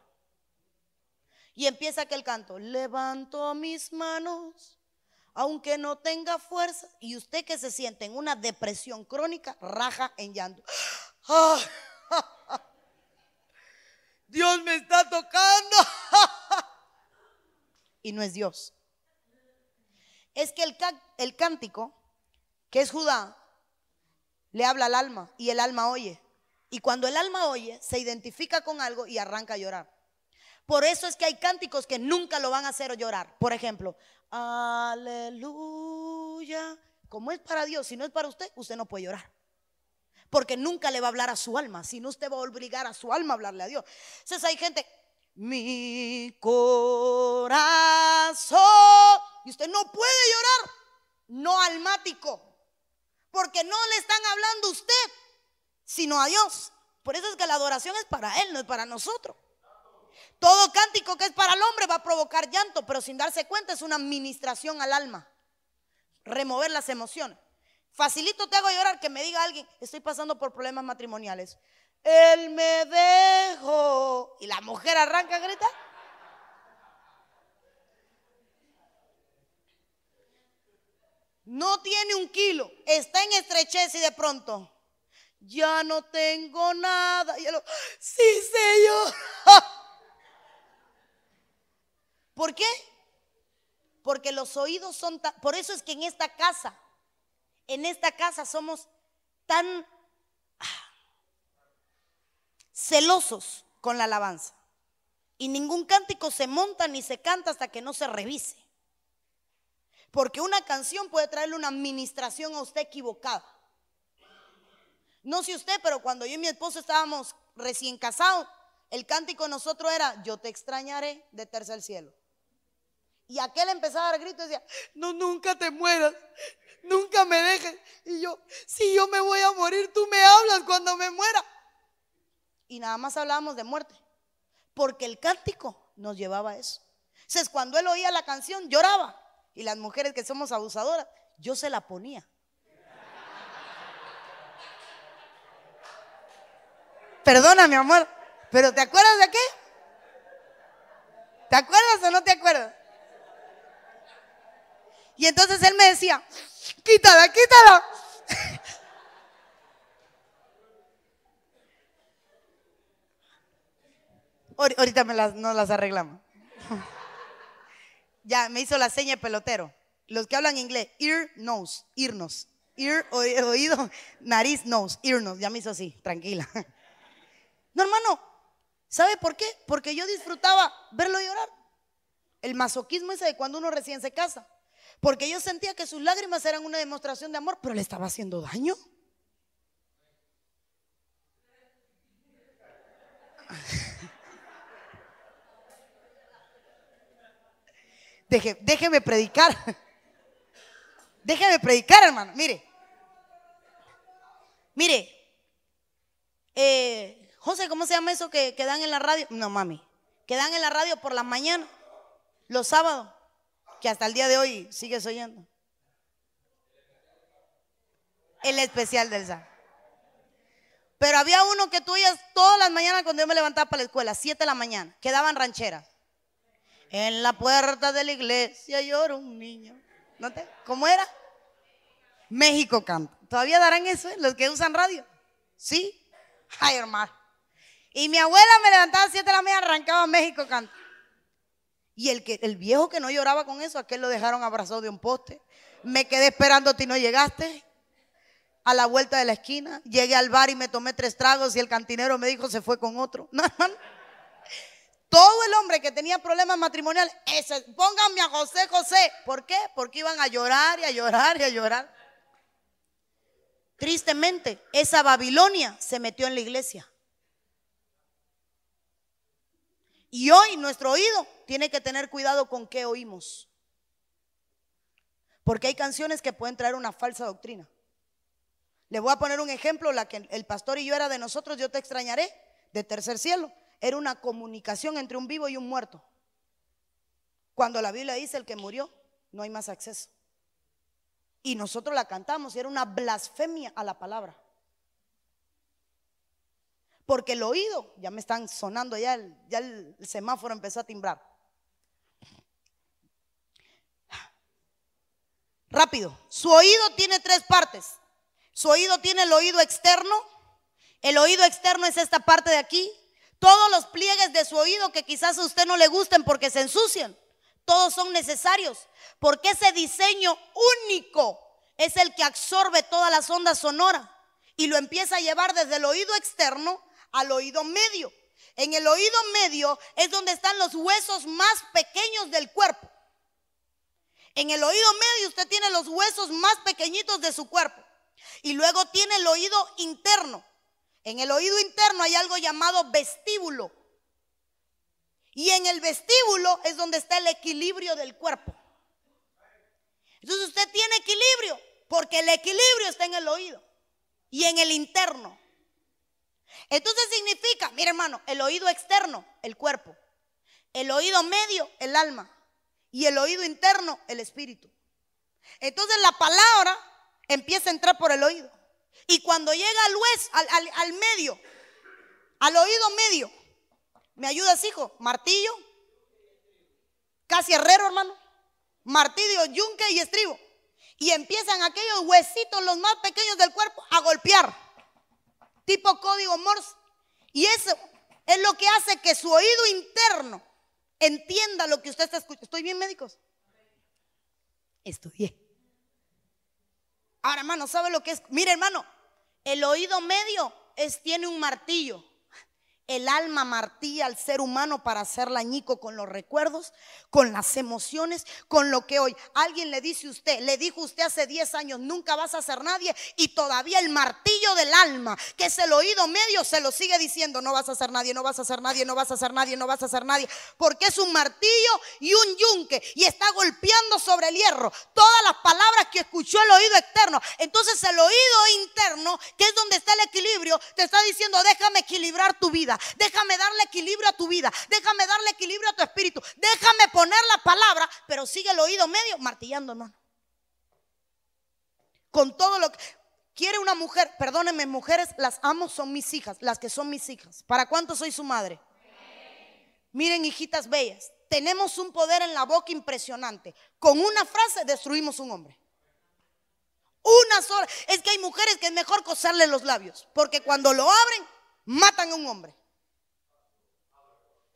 Y empieza aquel canto, levanto mis manos, aunque no tenga fuerza. Y usted que se siente en una depresión crónica, raja en llanto. ¡Ah! Dios me está tocando. y no es Dios. Es que el, el cántico, que es Judá, le habla al alma y el alma oye. Y cuando el alma oye, se identifica con algo y arranca a llorar. Por eso es que hay cánticos que nunca lo van a hacer llorar. Por ejemplo, aleluya. Como es para Dios, si no es para usted, usted no puede llorar porque nunca le va a hablar a su alma, sino usted va a obligar a su alma a hablarle a Dios. Entonces hay gente, mi corazón, y usted no puede llorar, no almático, porque no le están hablando a usted, sino a Dios. Por eso es que la adoración es para Él, no es para nosotros. Todo cántico que es para el hombre va a provocar llanto, pero sin darse cuenta es una administración al alma. Remover las emociones. Facilito te hago llorar que me diga alguien, estoy pasando por problemas matrimoniales. Él me dejó. Y la mujer arranca a gritar. No tiene un kilo, está en estrechez y de pronto, ya no tengo nada. Y lo, sí, Señor. ¿Por qué? Porque los oídos son por eso es que en esta casa en esta casa somos tan ah, celosos con la alabanza. Y ningún cántico se monta ni se canta hasta que no se revise. Porque una canción puede traerle una administración a usted equivocada. No sé usted, pero cuando yo y mi esposo estábamos recién casados, el cántico nosotros era, yo te extrañaré de tercer cielo. Y aquel empezaba a dar gritos y decía, no, nunca te mueras, nunca me dejes. Y yo, si yo me voy a morir, tú me hablas cuando me muera. Y nada más hablábamos de muerte, porque el cántico nos llevaba a eso. Entonces, cuando él oía la canción, lloraba. Y las mujeres que somos abusadoras, yo se la ponía. Perdona, mi amor, pero ¿te acuerdas de qué? ¿Te acuerdas o no te acuerdas? Y entonces él me decía, quítala, quítala. Ahorita me las, las arreglamos. Ya, me hizo la seña de pelotero. Los que hablan inglés, ear, nose, earnos. Ear, oído, nariz, nose, earnos. Ya me hizo así, tranquila. No, hermano, ¿sabe por qué? Porque yo disfrutaba verlo llorar. El masoquismo ese de cuando uno recién se casa. Porque yo sentía que sus lágrimas eran una demostración de amor, pero le estaba haciendo daño. déjeme predicar. Déjeme predicar, hermano. Mire. Mire. Eh, José, ¿cómo se llama eso que, que dan en la radio? No, mami. Que dan en la radio por la mañana, los sábados que hasta el día de hoy sigues oyendo. El especial del SAR. Pero había uno que tú oías todas las mañanas cuando yo me levantaba para la escuela, 7 de la mañana, que daban rancheras. En la puerta de la iglesia llora un niño. ¿No te? ¿Cómo era? México canta. ¿Todavía darán eso eh? los que usan radio? ¿Sí? Ay, hermano. Y mi abuela me levantaba a las 7 de la mañana, arrancaba México canta. Y el, que, el viejo que no lloraba con eso, aquel lo dejaron abrazado de un poste. Me quedé esperando y no llegaste. A la vuelta de la esquina, llegué al bar y me tomé tres tragos y el cantinero me dijo se fue con otro. Todo el hombre que tenía problemas matrimoniales, pónganme a José José. ¿Por qué? Porque iban a llorar y a llorar y a llorar. Tristemente, esa Babilonia se metió en la iglesia. Y hoy nuestro oído tiene que tener cuidado con qué oímos. Porque hay canciones que pueden traer una falsa doctrina. Le voy a poner un ejemplo, la que el pastor y yo era de nosotros, yo te extrañaré, de tercer cielo. Era una comunicación entre un vivo y un muerto. Cuando la Biblia dice el que murió, no hay más acceso. Y nosotros la cantamos y era una blasfemia a la palabra. Porque el oído, ya me están sonando, ya el, ya el semáforo empezó a timbrar. Rápido, su oído tiene tres partes. Su oído tiene el oído externo. El oído externo es esta parte de aquí. Todos los pliegues de su oído que quizás a usted no le gusten porque se ensucian, todos son necesarios. Porque ese diseño único es el que absorbe todas las ondas sonoras y lo empieza a llevar desde el oído externo al oído medio. En el oído medio es donde están los huesos más pequeños del cuerpo. En el oído medio usted tiene los huesos más pequeñitos de su cuerpo. Y luego tiene el oído interno. En el oído interno hay algo llamado vestíbulo. Y en el vestíbulo es donde está el equilibrio del cuerpo. Entonces usted tiene equilibrio porque el equilibrio está en el oído y en el interno. Entonces significa, mire hermano, el oído externo, el cuerpo, el oído medio, el alma, y el oído interno, el espíritu. Entonces la palabra empieza a entrar por el oído. Y cuando llega al, hues, al, medio, al oído medio, ¿me ayudas, hijo? Martillo, casi herrero, hermano. Martillo, yunque y estribo. Y empiezan aquellos huesitos, los más pequeños del cuerpo, a golpear tipo código Morse. Y eso es lo que hace que su oído interno entienda lo que usted está escuchando. ¿Estoy bien, médicos? Estudié. Ahora, hermano, ¿sabe lo que es? Mire, hermano, el oído medio es, tiene un martillo. El alma martilla al ser humano para hacerla añico con los recuerdos, con las emociones, con lo que hoy alguien le dice a usted, le dijo usted hace 10 años, nunca vas a ser nadie y todavía el martillo del alma, que es el oído medio, se lo sigue diciendo, no vas a ser nadie, no vas a ser nadie, no vas a ser nadie, no vas a ser nadie, porque es un martillo y un yunque y está golpeando sobre el hierro todas las palabras que escuchó el oído externo. Entonces el oído interno, que es donde está el equilibrio, te está diciendo, déjame equilibrar tu vida. Déjame darle equilibrio a tu vida. Déjame darle equilibrio a tu espíritu. Déjame poner la palabra, pero sigue el oído medio martillando, hermano. Con todo lo que quiere una mujer, perdónenme, mujeres, las amo, son mis hijas, las que son mis hijas. ¿Para cuánto soy su madre? Miren, hijitas bellas, tenemos un poder en la boca impresionante. Con una frase destruimos un hombre. Una sola. Es que hay mujeres que es mejor coserle los labios, porque cuando lo abren, matan a un hombre.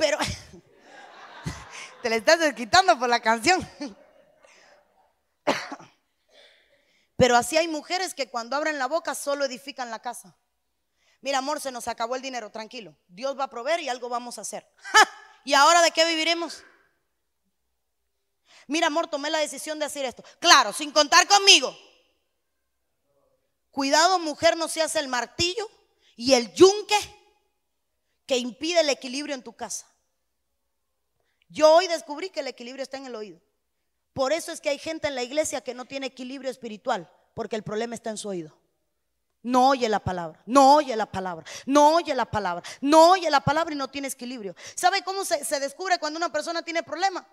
Pero te le estás quitando por la canción. Pero así hay mujeres que cuando abren la boca solo edifican la casa. Mira, amor, se nos acabó el dinero, tranquilo. Dios va a proveer y algo vamos a hacer. ¿Y ahora de qué viviremos? Mira, amor, tomé la decisión de hacer esto. Claro, sin contar conmigo. Cuidado, mujer, no seas el martillo y el yunque que impide el equilibrio en tu casa. Yo hoy descubrí que el equilibrio está en el oído. Por eso es que hay gente en la iglesia que no tiene equilibrio espiritual, porque el problema está en su oído. No oye la palabra, no oye la palabra, no oye la palabra, no oye la palabra y no tiene equilibrio. ¿Sabe cómo se, descubre cuando una persona tiene problema?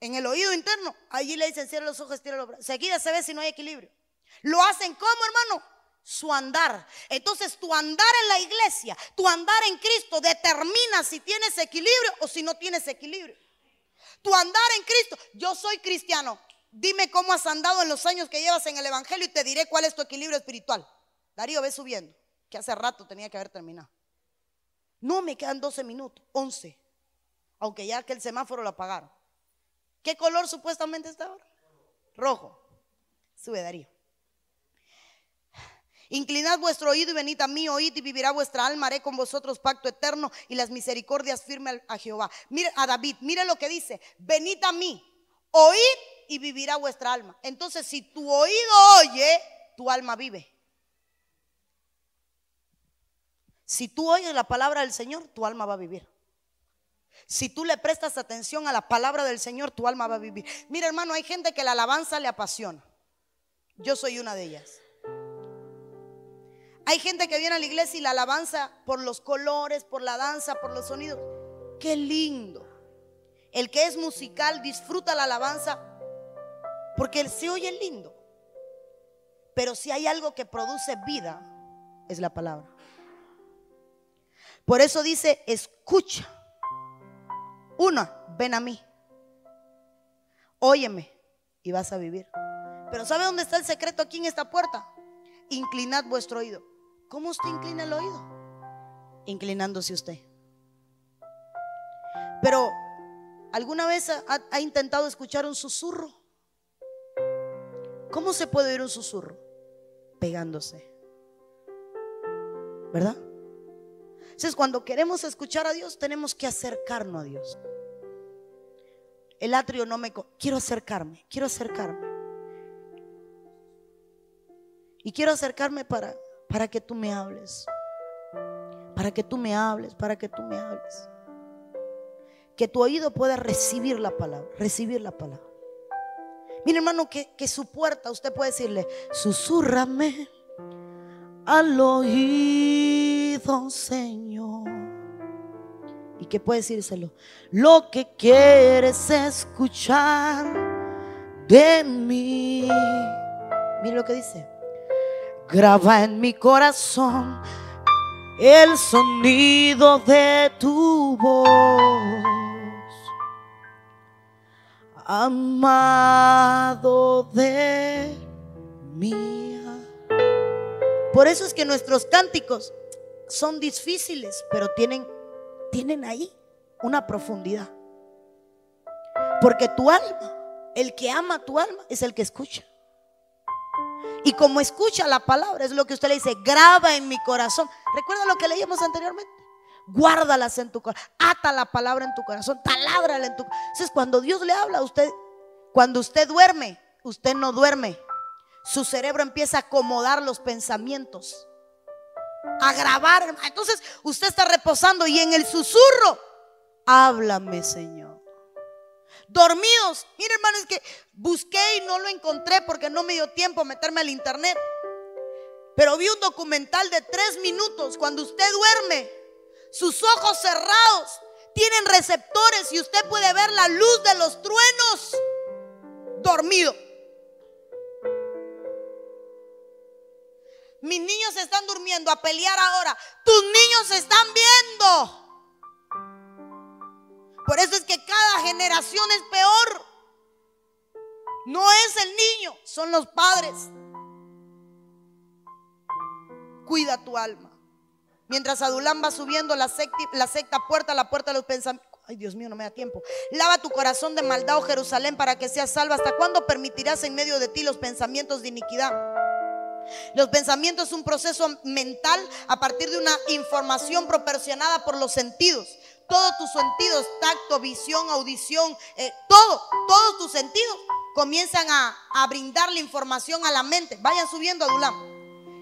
En el oído interno. Allí le dicen, cierra los ojos, tira los brazos. Seguida se ve si no hay equilibrio. Lo hacen como, hermano? Su andar. Entonces tu andar en la iglesia, tu andar en Cristo determina si tienes equilibrio o si no tienes equilibrio. Tu andar en Cristo. Yo soy cristiano. Dime cómo has andado en los años que llevas en el Evangelio y te diré cuál es tu equilibrio espiritual. Darío, ve subiendo, que hace rato tenía que haber terminado. No, me quedan 12 minutos, 11. Aunque ya que el semáforo lo apagaron. ¿Qué color supuestamente está ahora? Rojo. Sube, Darío. Inclinad vuestro oído y venid a mí, oíd y vivirá vuestra alma, haré con vosotros pacto eterno y las misericordias firme a Jehová. Mire a David, mire lo que dice, venid a mí, oíd y vivirá vuestra alma. Entonces, si tu oído oye, tu alma vive. Si tú oyes la palabra del Señor, tu alma va a vivir. Si tú le prestas atención a la palabra del Señor, tu alma va a vivir. Mira, hermano, hay gente que la alabanza le apasiona. Yo soy una de ellas. Hay gente que viene a la iglesia y la alabanza por los colores, por la danza, por los sonidos. Qué lindo. El que es musical disfruta la alabanza porque se oye lindo. Pero si hay algo que produce vida, es la palabra. Por eso dice, escucha. Una, ven a mí. Óyeme y vas a vivir. Pero ¿sabe dónde está el secreto aquí en esta puerta? Inclinad vuestro oído. ¿Cómo usted inclina el oído? Inclinándose usted. Pero, ¿alguna vez ha, intentado escuchar un susurro? ¿Cómo se puede oír un susurro? Pegándose. ¿Verdad? Entonces, cuando queremos escuchar a Dios, tenemos que acercarnos a Dios. El atrio no me... Quiero acercarme, quiero acercarme. Y quiero acercarme para para que tú me hables. Para que tú me hables, para que tú me hables. Que tu oído pueda recibir la palabra, recibir la palabra. Mire hermano, que, que su puerta usted puede decirle, susurrame al oído, Señor. ¿Y qué puede decírselo? Lo que quieres escuchar de mí. Mire lo que dice graba en mi corazón el sonido de tu voz. Amado de mí. Por eso es que nuestros cánticos son difíciles, pero tienen, tienen ahí una profundidad. Porque tu alma, el que ama tu alma, es el que escucha. Y como escucha la palabra, es lo que usted le dice, graba en mi corazón. Recuerda lo que leíamos anteriormente. guárdalas en tu corazón, ata la palabra en tu corazón, taládrala en tu corazón. Entonces, cuando Dios le habla a usted, cuando usted duerme, usted no duerme. Su cerebro empieza a acomodar los pensamientos, a grabar. Entonces, usted está reposando y en el susurro, háblame, Señor. Dormidos, mire hermano, es que busqué y no lo encontré porque no me dio tiempo meterme al internet. Pero vi un documental de tres minutos cuando usted duerme sus ojos cerrados tienen receptores y usted puede ver la luz de los truenos dormido. Mis niños están durmiendo a pelear ahora. Tus niños están viendo. Por eso es que cada generación es peor. No es el niño, son los padres. Cuida tu alma. Mientras Adulán va subiendo la, la secta puerta, la puerta de los pensamientos. Ay, Dios mío, no me da tiempo. Lava tu corazón de maldad, oh Jerusalén, para que seas salva. ¿Hasta cuándo permitirás en medio de ti los pensamientos de iniquidad? Los pensamientos es un proceso mental a partir de una información proporcionada por los sentidos. Todos tus sentidos, tacto, visión, audición, eh, todo, todos tus sentidos comienzan a, a brindar información a la mente. Vayan subiendo, Adulán.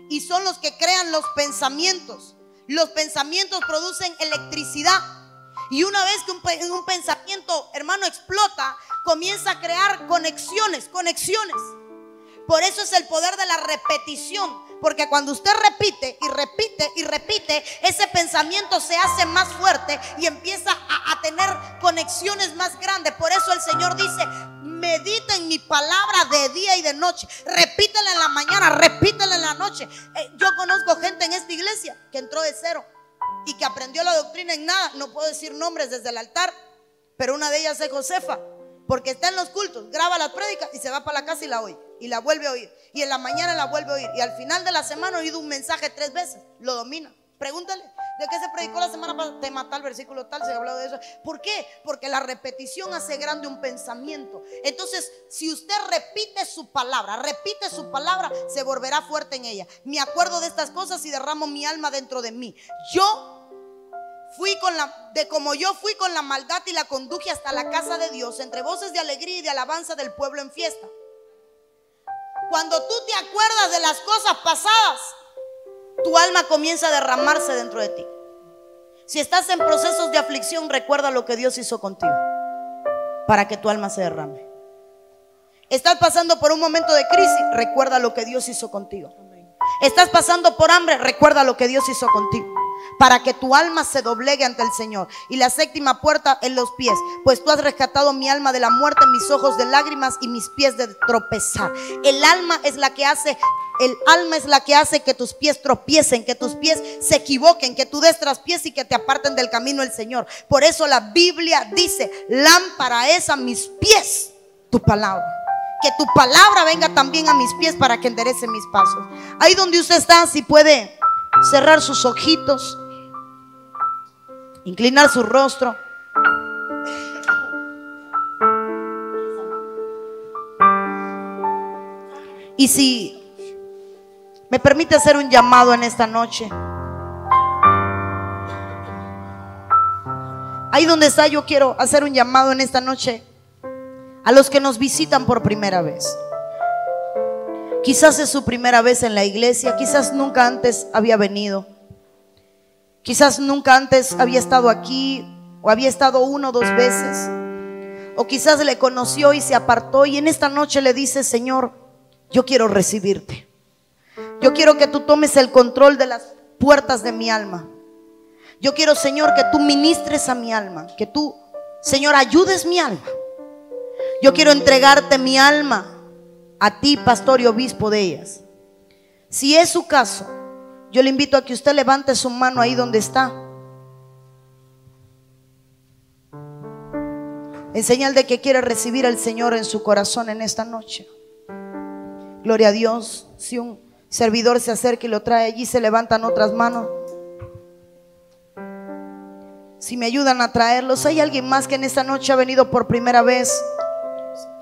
Y son los que crean los pensamientos. Los pensamientos producen electricidad. Y una vez que un, pensamiento, hermano, explota, comienza a crear conexiones, conexiones. Por eso es el poder de la repetición. Porque cuando usted repite y repite y repite, ese pensamiento se hace más fuerte y empieza a, tener conexiones más grandes. Por eso el Señor dice, medita en mi palabra de día y de noche. Repítela en la mañana, repítela en la noche. Eh, yo conozco gente en esta iglesia que entró de cero y que aprendió la doctrina en nada. No puedo decir nombres desde el altar, pero una de ellas es Josefa, porque está en los cultos, graba las prédicas y se va para la casa y la oye. Y la vuelve a oír. Y en la mañana la vuelve a oír. Y al final de la semana ha oído un mensaje tres veces. Lo domina. Pregúntale. ¿De qué se predicó la semana pasada? Tema tal, versículo tal, se ha hablado de eso. ¿Por qué? Porque la repetición hace grande un pensamiento. Entonces, si usted repite su palabra, repite su palabra, se volverá fuerte en ella. Me acuerdo de estas cosas y derramo mi alma dentro de mí. Yo fui con la, de como yo fui con la maldad y la conduje hasta la casa de Dios, entre voces de alegría y de alabanza del pueblo en fiesta. Cuando tú te acuerdas de las cosas pasadas, tu alma comienza a derramarse dentro de ti. Si estás en procesos de aflicción, recuerda lo que Dios hizo contigo para que tu alma se derrame. Estás pasando por un momento de crisis, recuerda lo que Dios hizo contigo. Estás pasando por hambre, recuerda lo que Dios hizo contigo para que tu alma se doblegue ante el Señor. Y la séptima puerta en los pies, pues tú has rescatado mi alma de la muerte, mis ojos de lágrimas y mis pies de tropezar. El alma es la que hace el alma es la que hace que tus pies tropiecen, que tus pies se equivoquen, que tú des pies y que te aparten del camino del Señor. Por eso la Biblia dice, lámpara es a mis pies tu palabra. Que tu palabra venga también a mis pies para que enderece mis pasos. Ahí donde usted está, si puede cerrar sus ojitos, inclinar su rostro. Y si me permite hacer un llamado en esta noche. Ahí donde está, yo quiero hacer un llamado en esta noche a los que nos visitan por primera vez. Quizás es su primera vez en la iglesia, quizás nunca antes había venido. Quizás nunca antes había estado aquí o había estado uno o dos veces. O quizás le conoció y se apartó y en esta noche le dice, Señor, yo quiero recibirte. Yo quiero que tú tomes el control de las puertas de mi alma. Yo quiero, Señor, que tú ministres a mi alma, que tú, Señor, ayudes mi alma. Yo quiero entregarte mi alma a ti, pastor y obispo de ellas. Si es su caso, yo le invito a que usted levante su mano ahí donde está. En señal de que quiere recibir al Señor en su corazón en esta noche. Gloria a Dios. Si un servidor se acerca y lo trae allí, se levantan otras manos. Si me ayudan a traerlos, hay alguien más que en esta noche ha venido por primera vez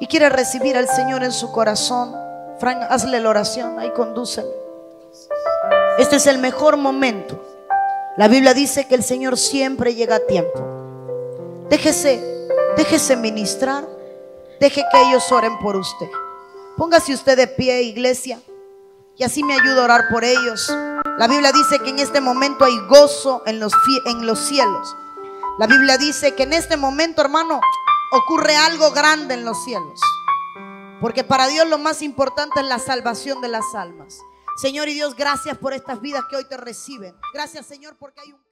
y quiere recibir al Señor en su corazón, Frank, hazle la oración, ahí condúcele. Este es el mejor momento La Biblia dice que el Señor siempre llega a tiempo. Déjese, déjese ministrar. Deje que ellos oren por usted. Póngase usted de pie, iglesia, y así me ayuda a orar por ellos. La Biblia dice que en este momento hay gozo en los, en los cielos. La Biblia dice que en este momento, hermano, ocurre algo grande en los cielos. Porque para Dios lo más importante es la salvación de las almas. Señor y Dios, gracias por estas vidas que hoy te reciben. Gracias, Señor, porque hay un...